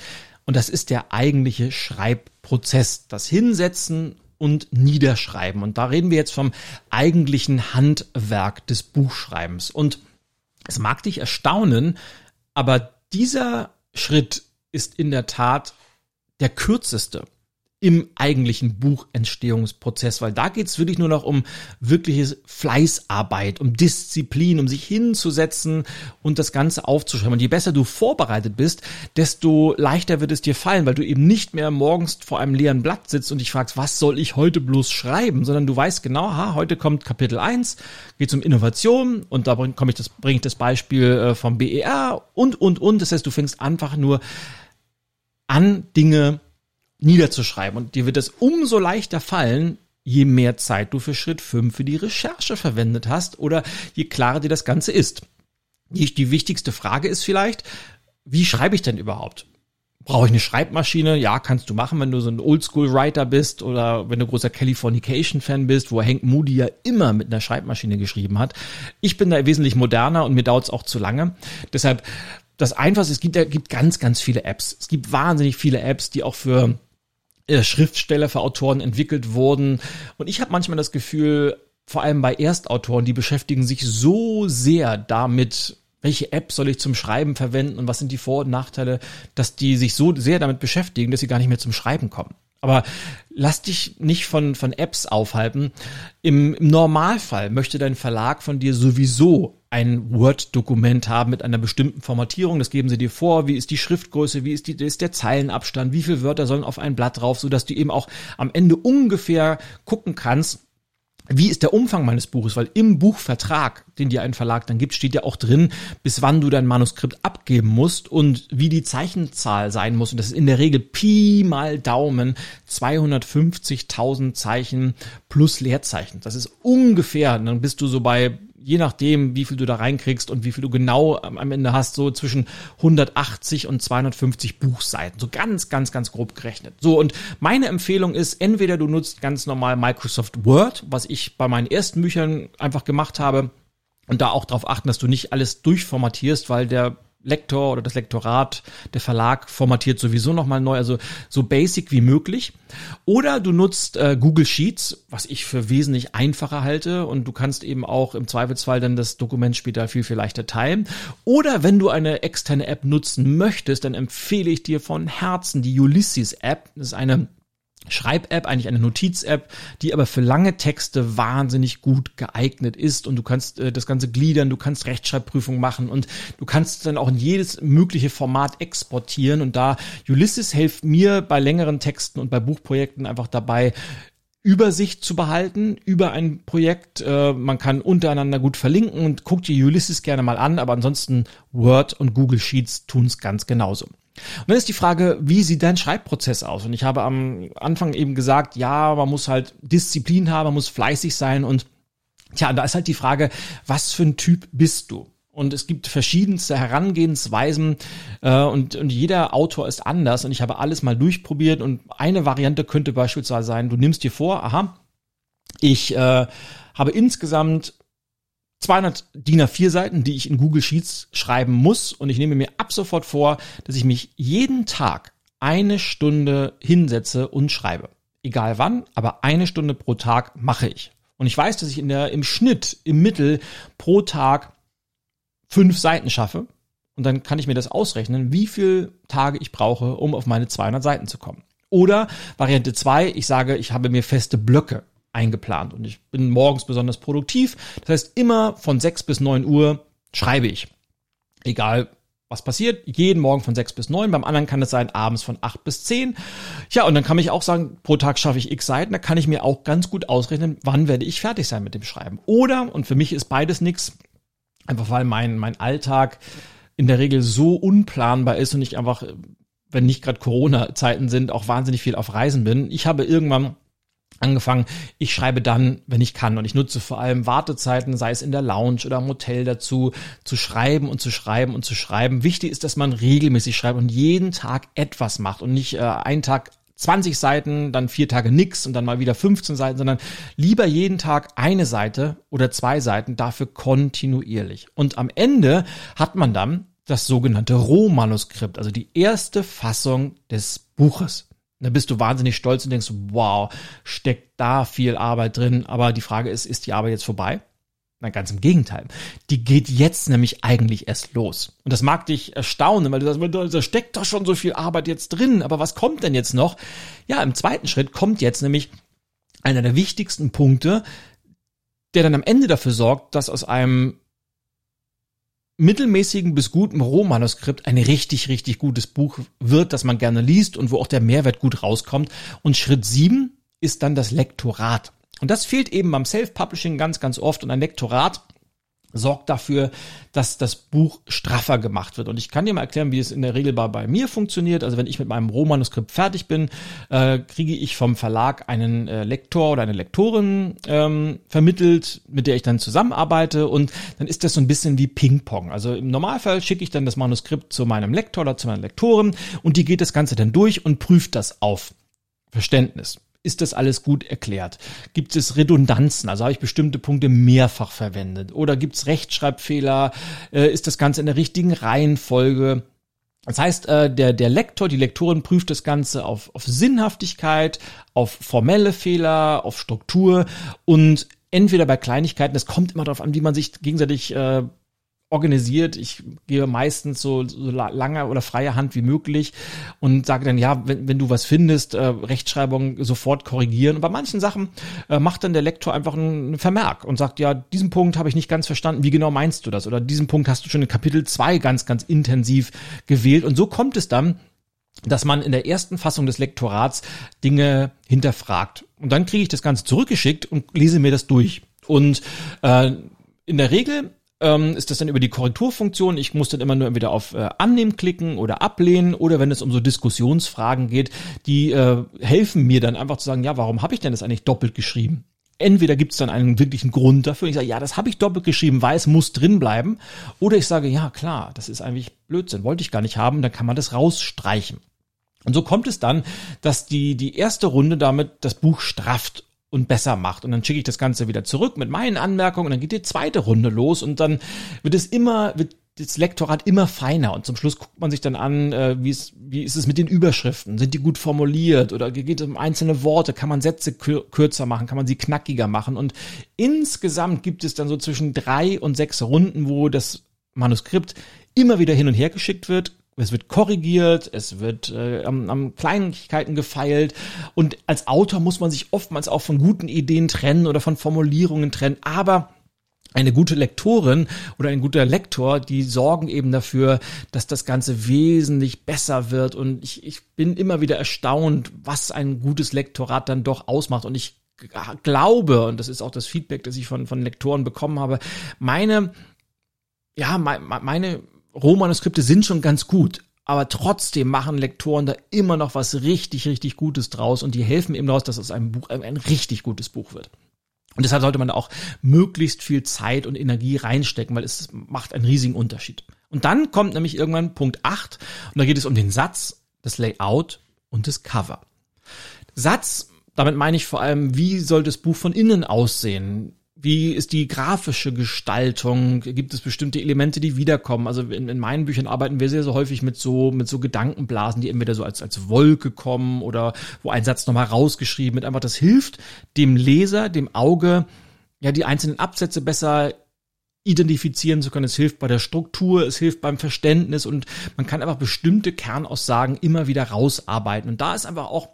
und das ist der eigentliche Schreibprozess, das Hinsetzen und Niederschreiben. Und da reden wir jetzt vom eigentlichen Handwerk des Buchschreibens. Und es mag dich erstaunen, aber dieser Schritt ist in der Tat der kürzeste im eigentlichen Buchentstehungsprozess, weil da geht's wirklich nur noch um wirkliches Fleißarbeit, um Disziplin, um sich hinzusetzen und das Ganze aufzuschreiben. Und je besser du vorbereitet bist, desto leichter wird es dir fallen, weil du eben nicht mehr morgens vor einem leeren Blatt sitzt und dich fragst, was soll ich heute bloß schreiben, sondern du weißt genau, ha, heute kommt Kapitel 1, geht um Innovation und da bringe ich das, bringe ich das Beispiel äh, vom BER und, und, und. Das heißt, du fängst einfach nur an, Dinge niederzuschreiben. Und dir wird es umso leichter fallen, je mehr Zeit du für Schritt 5 für die Recherche verwendet hast oder je klarer dir das Ganze ist. Die, die wichtigste Frage ist vielleicht, wie schreibe ich denn überhaupt? Brauche ich eine Schreibmaschine? Ja, kannst du machen, wenn du so ein Oldschool-Writer bist oder wenn du großer Californication-Fan bist, wo Hank Moody ja immer mit einer Schreibmaschine geschrieben hat. Ich bin da wesentlich moderner und mir dauert es auch zu lange. Deshalb das Einfachste, es gibt, es gibt ganz, ganz viele Apps. Es gibt wahnsinnig viele Apps, die auch für Schriftsteller für Autoren entwickelt wurden. Und ich habe manchmal das Gefühl, vor allem bei Erstautoren, die beschäftigen sich so sehr damit, welche App soll ich zum Schreiben verwenden und was sind die Vor- und Nachteile, dass die sich so sehr damit beschäftigen, dass sie gar nicht mehr zum Schreiben kommen. Aber lass dich nicht von, von Apps aufhalten. Im, Im Normalfall möchte dein Verlag von dir sowieso ein Word-Dokument haben mit einer bestimmten Formatierung. Das geben sie dir vor. Wie ist die Schriftgröße? Wie ist, die, ist der Zeilenabstand? Wie viele Wörter sollen auf ein Blatt drauf? Sodass du eben auch am Ende ungefähr gucken kannst, wie ist der Umfang meines Buches? Weil im Buchvertrag, den dir ein Verlag dann gibt, steht ja auch drin, bis wann du dein Manuskript abgeben musst und wie die Zeichenzahl sein muss. Und das ist in der Regel Pi mal Daumen 250.000 Zeichen plus Leerzeichen. Das ist ungefähr, dann bist du so bei je nachdem, wie viel du da reinkriegst und wie viel du genau am Ende hast, so zwischen 180 und 250 Buchseiten. So ganz, ganz, ganz grob gerechnet. So, und meine Empfehlung ist, entweder du nutzt ganz normal Microsoft Word, was ich bei meinen ersten Büchern einfach gemacht habe, und da auch darauf achten, dass du nicht alles durchformatierst, weil der Lektor oder das Lektorat, der Verlag formatiert sowieso nochmal neu, also so basic wie möglich. Oder du nutzt äh, Google Sheets, was ich für wesentlich einfacher halte und du kannst eben auch im Zweifelsfall dann das Dokument später viel, viel leichter teilen. Oder wenn du eine externe App nutzen möchtest, dann empfehle ich dir von Herzen die Ulysses App. Das ist eine Schreib-App, eigentlich eine Notiz-App, die aber für lange Texte wahnsinnig gut geeignet ist und du kannst äh, das Ganze gliedern, du kannst Rechtschreibprüfung machen und du kannst dann auch in jedes mögliche Format exportieren und da Ulysses hilft mir bei längeren Texten und bei Buchprojekten einfach dabei, Übersicht zu behalten über ein Projekt. Äh, man kann untereinander gut verlinken und guckt dir Ulysses gerne mal an, aber ansonsten Word und Google Sheets tun es ganz genauso. Und dann ist die Frage, wie sieht dein Schreibprozess aus? Und ich habe am Anfang eben gesagt, ja, man muss halt Disziplin haben, man muss fleißig sein und tja, da ist halt die Frage, was für ein Typ bist du? Und es gibt verschiedenste Herangehensweisen äh, und, und jeder Autor ist anders und ich habe alles mal durchprobiert und eine Variante könnte beispielsweise sein, du nimmst dir vor, aha, ich äh, habe insgesamt 200 DIN A4 Seiten, die ich in Google Sheets schreiben muss. Und ich nehme mir ab sofort vor, dass ich mich jeden Tag eine Stunde hinsetze und schreibe. Egal wann, aber eine Stunde pro Tag mache ich. Und ich weiß, dass ich in der, im Schnitt, im Mittel pro Tag fünf Seiten schaffe. Und dann kann ich mir das ausrechnen, wie viel Tage ich brauche, um auf meine 200 Seiten zu kommen. Oder Variante zwei: ich sage, ich habe mir feste Blöcke eingeplant und ich bin morgens besonders produktiv. Das heißt, immer von sechs bis neun Uhr schreibe ich. Egal, was passiert, jeden Morgen von sechs bis neun. Beim anderen kann es sein, abends von acht bis zehn. Ja, und dann kann ich auch sagen, pro Tag schaffe ich x Seiten. Da kann ich mir auch ganz gut ausrechnen, wann werde ich fertig sein mit dem Schreiben. Oder, und für mich ist beides nichts, einfach weil mein, mein Alltag in der Regel so unplanbar ist und ich einfach, wenn nicht gerade Corona-Zeiten sind, auch wahnsinnig viel auf Reisen bin. Ich habe irgendwann angefangen, ich schreibe dann, wenn ich kann. Und ich nutze vor allem Wartezeiten, sei es in der Lounge oder im Hotel dazu, zu schreiben und zu schreiben und zu schreiben. Wichtig ist, dass man regelmäßig schreibt und jeden Tag etwas macht und nicht äh, einen Tag 20 Seiten, dann vier Tage nix und dann mal wieder 15 Seiten, sondern lieber jeden Tag eine Seite oder zwei Seiten, dafür kontinuierlich. Und am Ende hat man dann das sogenannte Rohmanuskript, also die erste Fassung des Buches. Da bist du wahnsinnig stolz und denkst, wow, steckt da viel Arbeit drin. Aber die Frage ist, ist die Arbeit jetzt vorbei? Na, ganz im Gegenteil. Die geht jetzt nämlich eigentlich erst los. Und das mag dich erstaunen, weil du sagst, da steckt doch schon so viel Arbeit jetzt drin. Aber was kommt denn jetzt noch? Ja, im zweiten Schritt kommt jetzt nämlich einer der wichtigsten Punkte, der dann am Ende dafür sorgt, dass aus einem mittelmäßigen bis guten Rohmanuskript ein richtig, richtig gutes Buch wird, das man gerne liest und wo auch der Mehrwert gut rauskommt. Und Schritt sieben ist dann das Lektorat. Und das fehlt eben beim Self-Publishing ganz, ganz oft. Und ein Lektorat sorgt dafür, dass das Buch straffer gemacht wird. Und ich kann dir mal erklären, wie es in der Regel bei, bei mir funktioniert. Also wenn ich mit meinem Rohmanuskript fertig bin, äh, kriege ich vom Verlag einen äh, Lektor oder eine Lektorin ähm, vermittelt, mit der ich dann zusammenarbeite. Und dann ist das so ein bisschen wie Ping-Pong. Also im Normalfall schicke ich dann das Manuskript zu meinem Lektor oder zu meiner Lektorin und die geht das Ganze dann durch und prüft das auf Verständnis ist das alles gut erklärt? Gibt es Redundanzen? Also habe ich bestimmte Punkte mehrfach verwendet? Oder gibt es Rechtschreibfehler? Äh, ist das Ganze in der richtigen Reihenfolge? Das heißt, äh, der, der Lektor, die Lektorin prüft das Ganze auf, auf Sinnhaftigkeit, auf formelle Fehler, auf Struktur und entweder bei Kleinigkeiten, das kommt immer darauf an, wie man sich gegenseitig äh, organisiert. Ich gehe meistens so, so lange oder freie Hand wie möglich und sage dann, ja, wenn, wenn du was findest, äh, Rechtschreibung sofort korrigieren. Und bei manchen Sachen äh, macht dann der Lektor einfach einen Vermerk und sagt, ja, diesen Punkt habe ich nicht ganz verstanden. Wie genau meinst du das? Oder diesen Punkt hast du schon in Kapitel zwei ganz, ganz intensiv gewählt. Und so kommt es dann, dass man in der ersten Fassung des Lektorats Dinge hinterfragt. Und dann kriege ich das Ganze zurückgeschickt und lese mir das durch. Und äh, in der Regel ähm, ist das dann über die Korrekturfunktion. Ich muss dann immer nur entweder auf äh, Annehmen klicken oder ablehnen oder wenn es um so Diskussionsfragen geht, die äh, helfen mir dann einfach zu sagen, ja, warum habe ich denn das eigentlich doppelt geschrieben? Entweder gibt es dann einen wirklichen Grund dafür, ich sage, ja, das habe ich doppelt geschrieben, weil es muss drin bleiben. Oder ich sage, ja, klar, das ist eigentlich Blödsinn, wollte ich gar nicht haben, dann kann man das rausstreichen. Und so kommt es dann, dass die, die erste Runde damit das Buch strafft und besser macht. Und dann schicke ich das Ganze wieder zurück mit meinen Anmerkungen und dann geht die zweite Runde los und dann wird es immer, wird das Lektorat immer feiner und zum Schluss guckt man sich dann an, äh, wie, ist, wie ist es mit den Überschriften? Sind die gut formuliert oder geht es um einzelne Worte? Kann man Sätze kürzer machen? Kann man sie knackiger machen? Und insgesamt gibt es dann so zwischen drei und sechs Runden, wo das Manuskript immer wieder hin und her geschickt wird, es wird korrigiert, es wird äh, am, am Kleinigkeiten gefeilt und als Autor muss man sich oftmals auch von guten Ideen trennen oder von Formulierungen trennen, aber eine gute Lektorin oder ein guter Lektor, die sorgen eben dafür, dass das Ganze wesentlich besser wird. Und ich, ich bin immer wieder erstaunt, was ein gutes Lektorat dann doch ausmacht. Und ich glaube, und das ist auch das Feedback, das ich von, von Lektoren bekommen habe, meine, ja, meine Rohmanuskripte sind schon ganz gut, aber trotzdem machen Lektoren da immer noch was richtig, richtig Gutes draus und die helfen eben daraus, dass es ein Buch ein richtig gutes Buch wird. Und deshalb sollte man da auch möglichst viel Zeit und Energie reinstecken, weil es macht einen riesigen Unterschied. Und dann kommt nämlich irgendwann Punkt 8 und da geht es um den Satz, das Layout und das Cover. Satz, damit meine ich vor allem, wie soll das Buch von innen aussehen? Wie ist die grafische Gestaltung? Gibt es bestimmte Elemente, die wiederkommen? Also in, in, meinen Büchern arbeiten wir sehr, sehr häufig mit so, mit so Gedankenblasen, die entweder so als, als Wolke kommen oder wo ein Satz nochmal rausgeschrieben wird. Einfach das hilft dem Leser, dem Auge, ja, die einzelnen Absätze besser identifizieren zu können, es hilft bei der Struktur, es hilft beim Verständnis und man kann einfach bestimmte Kernaussagen immer wieder rausarbeiten. Und da ist einfach auch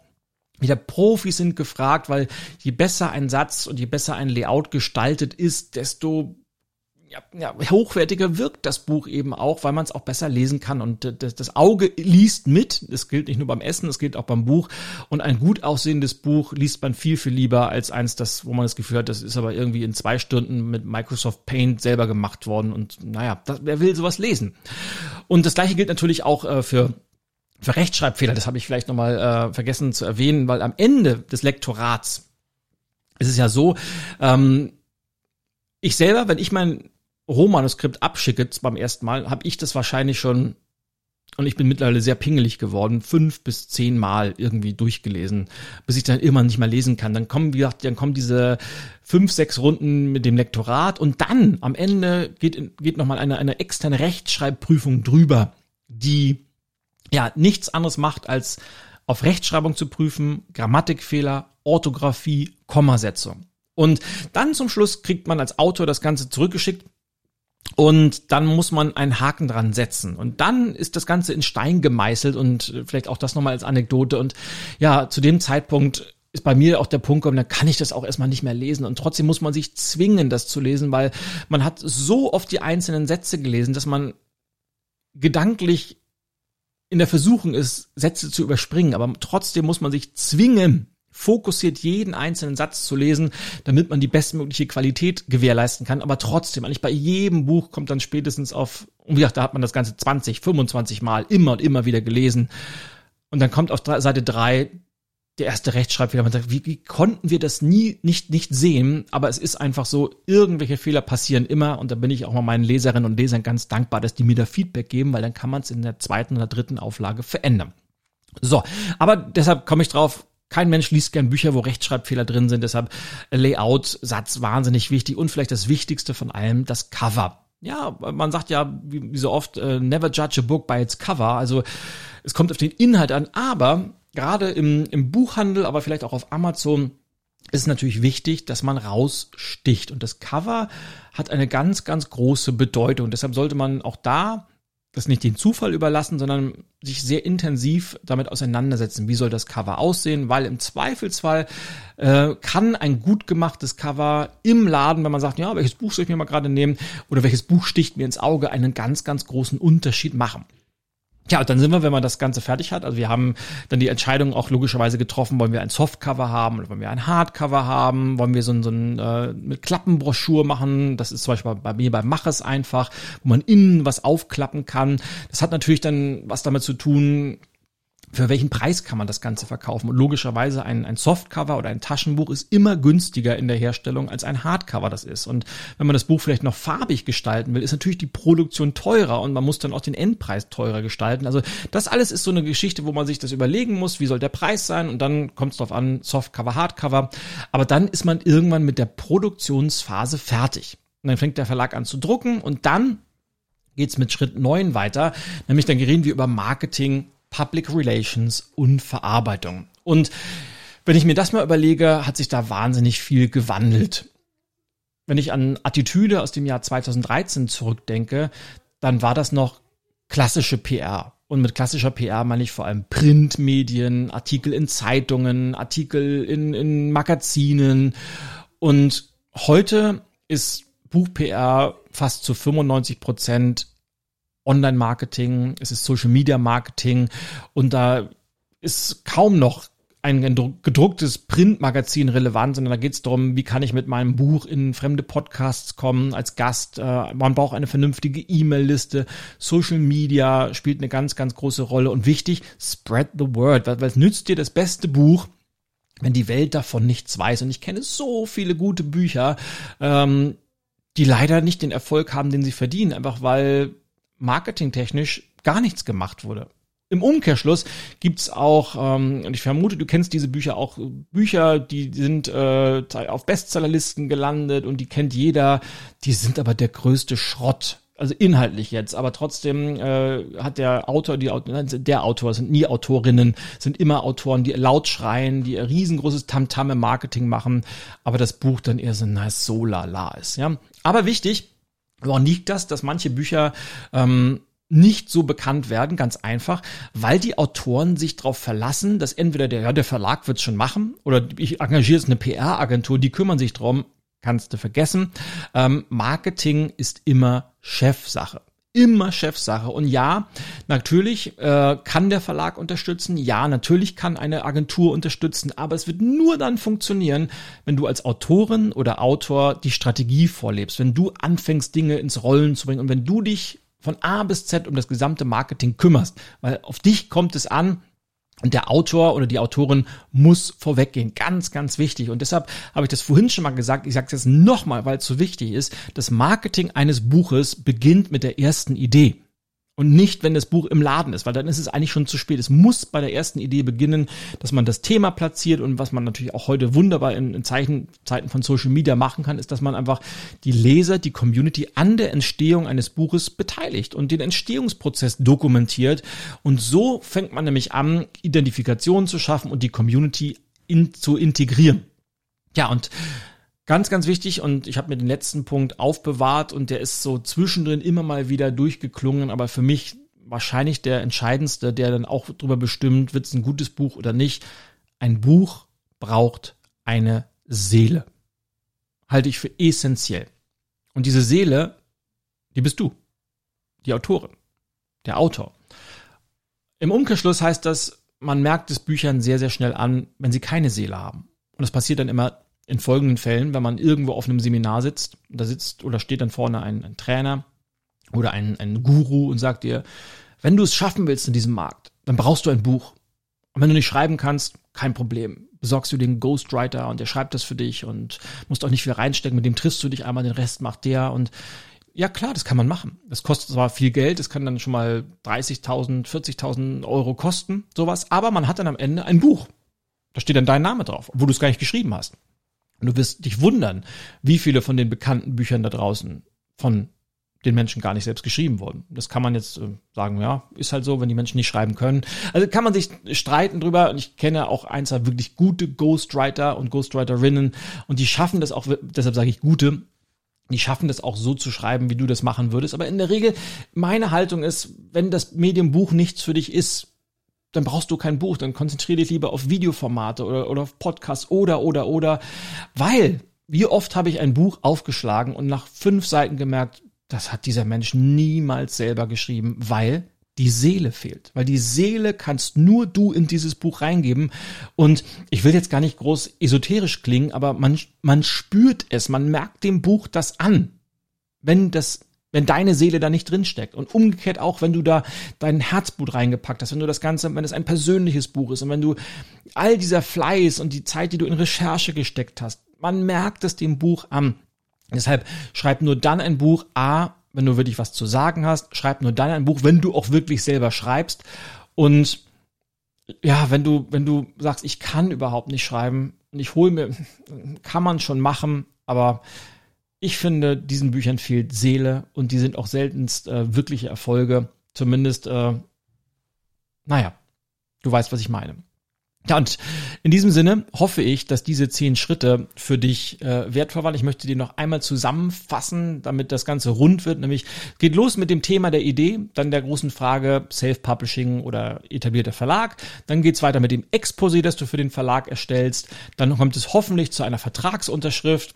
wieder Profis sind gefragt, weil je besser ein Satz und je besser ein Layout gestaltet ist, desto ja, ja, hochwertiger wirkt das Buch eben auch, weil man es auch besser lesen kann. Und das, das Auge liest mit. Das gilt nicht nur beim Essen, das gilt auch beim Buch. Und ein gut aussehendes Buch liest man viel, viel lieber als eins, das, wo man das Gefühl hat, das ist aber irgendwie in zwei Stunden mit Microsoft Paint selber gemacht worden. Und naja, das, wer will sowas lesen? Und das gleiche gilt natürlich auch äh, für Rechtschreibfehler, das habe ich vielleicht nochmal äh, vergessen zu erwähnen, weil am Ende des Lektorats ist es ja so, ähm, ich selber, wenn ich mein Rohmanuskript abschicke beim ersten Mal, habe ich das wahrscheinlich schon, und ich bin mittlerweile sehr pingelig geworden, fünf bis zehn Mal irgendwie durchgelesen, bis ich dann immer nicht mehr lesen kann. Dann kommen, wie gesagt, dann kommen diese fünf, sechs Runden mit dem Lektorat und dann am Ende geht, geht nochmal eine, eine externe Rechtschreibprüfung drüber, die ja nichts anderes macht, als auf Rechtschreibung zu prüfen, Grammatikfehler, Orthographie, Kommasetzung. Und dann zum Schluss kriegt man als Autor das Ganze zurückgeschickt und dann muss man einen Haken dran setzen. Und dann ist das Ganze in Stein gemeißelt und vielleicht auch das nochmal als Anekdote. Und ja, zu dem Zeitpunkt ist bei mir auch der Punkt gekommen, da kann ich das auch erstmal nicht mehr lesen. Und trotzdem muss man sich zwingen, das zu lesen, weil man hat so oft die einzelnen Sätze gelesen, dass man gedanklich in der Versuchung ist, Sätze zu überspringen. Aber trotzdem muss man sich zwingen, fokussiert jeden einzelnen Satz zu lesen, damit man die bestmögliche Qualität gewährleisten kann. Aber trotzdem, eigentlich bei jedem Buch kommt dann spätestens auf, und wie gesagt, da hat man das Ganze 20, 25 Mal immer und immer wieder gelesen. Und dann kommt auf Seite 3 der erste Rechtschreibfehler. Man sagt, wie, wie konnten wir das nie nicht nicht sehen? Aber es ist einfach so, irgendwelche Fehler passieren immer und da bin ich auch mal meinen Leserinnen und Lesern ganz dankbar, dass die mir da Feedback geben, weil dann kann man es in der zweiten oder dritten Auflage verändern. So, aber deshalb komme ich drauf, kein Mensch liest gern Bücher, wo Rechtschreibfehler drin sind, deshalb Layout, Satz wahnsinnig wichtig und vielleicht das Wichtigste von allem, das Cover. Ja, man sagt ja, wie, so oft, uh, never judge a book by its cover. Also es kommt auf den Inhalt an, aber gerade im, im Buchhandel, aber vielleicht auch auf Amazon ist es natürlich wichtig, dass man raussticht. Und das Cover hat eine ganz, ganz große Bedeutung. Deshalb sollte man auch da das nicht den Zufall überlassen, sondern sich sehr intensiv damit auseinandersetzen, wie soll das Cover aussehen, weil im Zweifelsfall äh, kann ein gut gemachtes Cover im Laden, wenn man sagt, ja, welches Buch soll ich mir mal gerade nehmen oder welches Buch sticht mir ins Auge, einen ganz, ganz großen Unterschied machen. Ja, und dann sind wir, wenn man das Ganze fertig hat, also wir haben dann die Entscheidung auch logischerweise getroffen, wollen wir ein Softcover haben oder wollen wir ein Hardcover haben, wollen wir so ein, so ein äh, mit Klappenbroschur machen, das ist zum Beispiel bei mir bei Maches einfach, wo man innen was aufklappen kann. Das hat natürlich dann was damit zu tun, für welchen Preis kann man das Ganze verkaufen? Und logischerweise ein, ein Softcover oder ein Taschenbuch ist immer günstiger in der Herstellung als ein Hardcover das ist. Und wenn man das Buch vielleicht noch farbig gestalten will, ist natürlich die Produktion teurer und man muss dann auch den Endpreis teurer gestalten. Also das alles ist so eine Geschichte, wo man sich das überlegen muss, wie soll der Preis sein und dann kommt es darauf an, Softcover, Hardcover. Aber dann ist man irgendwann mit der Produktionsphase fertig. Und dann fängt der Verlag an zu drucken und dann geht's mit Schritt neun weiter, nämlich dann reden wir über Marketing Public Relations und Verarbeitung. Und wenn ich mir das mal überlege, hat sich da wahnsinnig viel gewandelt. Wenn ich an Attitüde aus dem Jahr 2013 zurückdenke, dann war das noch klassische PR. Und mit klassischer PR meine ich vor allem Printmedien, Artikel in Zeitungen, Artikel in, in Magazinen. Und heute ist Buch-PR fast zu 95 Prozent Online-Marketing, es ist Social-Media-Marketing und da ist kaum noch ein gedrucktes Printmagazin relevant, sondern da geht es darum, wie kann ich mit meinem Buch in fremde Podcasts kommen als Gast. Äh, man braucht eine vernünftige E-Mail-Liste. Social Media spielt eine ganz, ganz große Rolle. Und wichtig, spread the word, weil, weil es nützt dir das beste Buch, wenn die Welt davon nichts weiß. Und ich kenne so viele gute Bücher, ähm, die leider nicht den Erfolg haben, den sie verdienen, einfach weil marketingtechnisch gar nichts gemacht wurde. Im Umkehrschluss gibt's auch, ähm, und ich vermute, du kennst diese Bücher auch, Bücher, die sind äh, auf Bestsellerlisten gelandet und die kennt jeder, die sind aber der größte Schrott. Also inhaltlich jetzt, aber trotzdem äh, hat der Autor, die der Autor sind nie Autorinnen, sind immer Autoren, die laut schreien, die ein riesengroßes Tamtam im Marketing machen, aber das Buch dann eher so na so lala ist, ja. Aber wichtig, Woran liegt das, dass manche Bücher ähm, nicht so bekannt werden, ganz einfach, weil die Autoren sich darauf verlassen, dass entweder der, ja, der Verlag wird's schon machen oder ich engagiere jetzt eine PR-Agentur, die kümmern sich drum, kannst du vergessen. Ähm, Marketing ist immer Chefsache immer Chefsache. Und ja, natürlich äh, kann der Verlag unterstützen. Ja, natürlich kann eine Agentur unterstützen. Aber es wird nur dann funktionieren, wenn du als Autorin oder Autor die Strategie vorlebst. Wenn du anfängst, Dinge ins Rollen zu bringen und wenn du dich von A bis Z um das gesamte Marketing kümmerst. Weil auf dich kommt es an, und der Autor oder die Autorin muss vorweggehen. Ganz, ganz wichtig. Und deshalb habe ich das vorhin schon mal gesagt. Ich sage es jetzt nochmal, weil es so wichtig ist. Das Marketing eines Buches beginnt mit der ersten Idee. Und nicht, wenn das Buch im Laden ist, weil dann ist es eigentlich schon zu spät. Es muss bei der ersten Idee beginnen, dass man das Thema platziert und was man natürlich auch heute wunderbar in, in Zeichen, Zeiten von Social Media machen kann, ist, dass man einfach die Leser, die Community an der Entstehung eines Buches beteiligt und den Entstehungsprozess dokumentiert. Und so fängt man nämlich an, Identifikationen zu schaffen und die Community in, zu integrieren. Ja, und Ganz, ganz wichtig und ich habe mir den letzten Punkt aufbewahrt und der ist so zwischendrin immer mal wieder durchgeklungen, aber für mich wahrscheinlich der entscheidendste, der dann auch darüber bestimmt, wird es ein gutes Buch oder nicht. Ein Buch braucht eine Seele. Halte ich für essentiell. Und diese Seele, die bist du. Die Autorin. Der Autor. Im Umkehrschluss heißt das, man merkt es Büchern sehr, sehr schnell an, wenn sie keine Seele haben. Und das passiert dann immer in folgenden Fällen, wenn man irgendwo auf einem Seminar sitzt, da sitzt oder steht dann vorne ein, ein Trainer oder ein, ein Guru und sagt dir, wenn du es schaffen willst in diesem Markt, dann brauchst du ein Buch. Und wenn du nicht schreiben kannst, kein Problem. Besorgst du den Ghostwriter und der schreibt das für dich und musst auch nicht viel reinstecken, mit dem triffst du dich einmal, den Rest macht der und ja klar, das kann man machen. Das kostet zwar viel Geld, das kann dann schon mal 30.000, 40.000 Euro kosten, sowas, aber man hat dann am Ende ein Buch. Da steht dann dein Name drauf, wo du es gar nicht geschrieben hast. Und du wirst dich wundern, wie viele von den bekannten Büchern da draußen von den Menschen gar nicht selbst geschrieben wurden. Das kann man jetzt äh, sagen, ja, ist halt so, wenn die Menschen nicht schreiben können. Also kann man sich streiten drüber. Und ich kenne auch eins wirklich gute Ghostwriter und Ghostwriterinnen und die schaffen das auch, deshalb sage ich gute, die schaffen das auch so zu schreiben, wie du das machen würdest. Aber in der Regel, meine Haltung ist, wenn das Medium Buch nichts für dich ist, dann brauchst du kein Buch, dann konzentriere dich lieber auf Videoformate oder, oder auf Podcasts oder, oder, oder, weil, wie oft habe ich ein Buch aufgeschlagen und nach fünf Seiten gemerkt, das hat dieser Mensch niemals selber geschrieben, weil die Seele fehlt. Weil die Seele kannst nur du in dieses Buch reingeben. Und ich will jetzt gar nicht groß esoterisch klingen, aber man, man spürt es, man merkt dem Buch das an. Wenn das wenn deine Seele da nicht drinsteckt. Und umgekehrt auch, wenn du da dein Herzblut reingepackt hast, wenn du das Ganze, wenn es ein persönliches Buch ist und wenn du all dieser Fleiß und die Zeit, die du in Recherche gesteckt hast, man merkt es dem Buch an. Deshalb schreib nur dann ein Buch, A, wenn du wirklich was zu sagen hast, schreib nur dann ein Buch, wenn du auch wirklich selber schreibst. Und ja, wenn du, wenn du sagst, ich kann überhaupt nicht schreiben und ich hole mir, kann man schon machen, aber ich finde, diesen Büchern fehlt Seele und die sind auch seltenst äh, wirkliche Erfolge. Zumindest, äh, naja, du weißt, was ich meine. Ja, und in diesem Sinne hoffe ich, dass diese zehn Schritte für dich äh, wertvoll waren. Ich möchte die noch einmal zusammenfassen, damit das Ganze rund wird. Nämlich geht los mit dem Thema der Idee, dann der großen Frage Self-Publishing oder etablierter Verlag. Dann geht's weiter mit dem Exposé, das du für den Verlag erstellst. Dann kommt es hoffentlich zu einer Vertragsunterschrift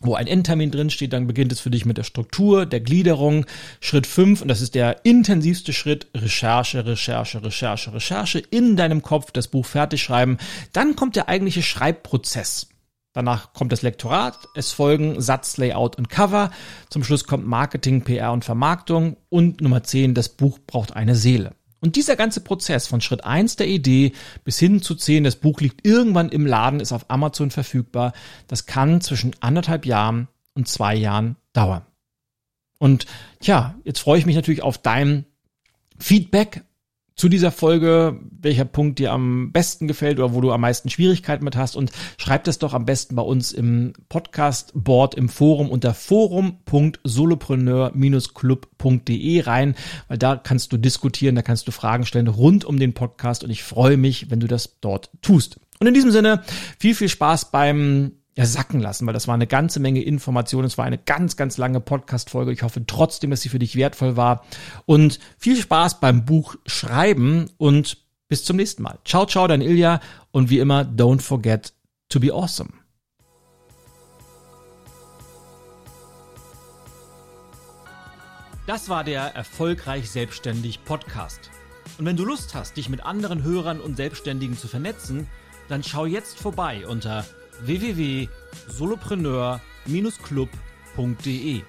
wo ein Endtermin drin steht, dann beginnt es für dich mit der Struktur, der Gliederung. Schritt fünf und das ist der intensivste Schritt, Recherche, Recherche, Recherche, Recherche, in deinem Kopf das Buch fertig schreiben. Dann kommt der eigentliche Schreibprozess. Danach kommt das Lektorat, es folgen Satz, Layout und Cover. Zum Schluss kommt Marketing, PR und Vermarktung. Und Nummer zehn, das Buch braucht eine Seele. Und dieser ganze Prozess von Schritt eins der Idee bis hin zu zehn, das Buch liegt irgendwann im Laden, ist auf Amazon verfügbar, das kann zwischen anderthalb Jahren und zwei Jahren dauern. Und ja, jetzt freue ich mich natürlich auf dein Feedback zu dieser Folge, welcher Punkt dir am besten gefällt oder wo du am meisten Schwierigkeiten mit hast und schreib das doch am besten bei uns im Podcast-Board im Forum unter forum.solopreneur-club.de rein, weil da kannst du diskutieren, da kannst du Fragen stellen rund um den Podcast und ich freue mich, wenn du das dort tust. Und in diesem Sinne, viel, viel Spaß beim ja, sacken lassen, weil das war eine ganze Menge Informationen. Es war eine ganz, ganz lange Podcast-Folge. Ich hoffe trotzdem, dass sie für dich wertvoll war. Und viel Spaß beim Buch schreiben und bis zum nächsten Mal. Ciao, ciao, dein Ilja. Und wie immer, don't forget to be awesome. Das war der Erfolgreich Selbstständig Podcast. Und wenn du Lust hast, dich mit anderen Hörern und Selbstständigen zu vernetzen, dann schau jetzt vorbei unter www.solopreneur-club.de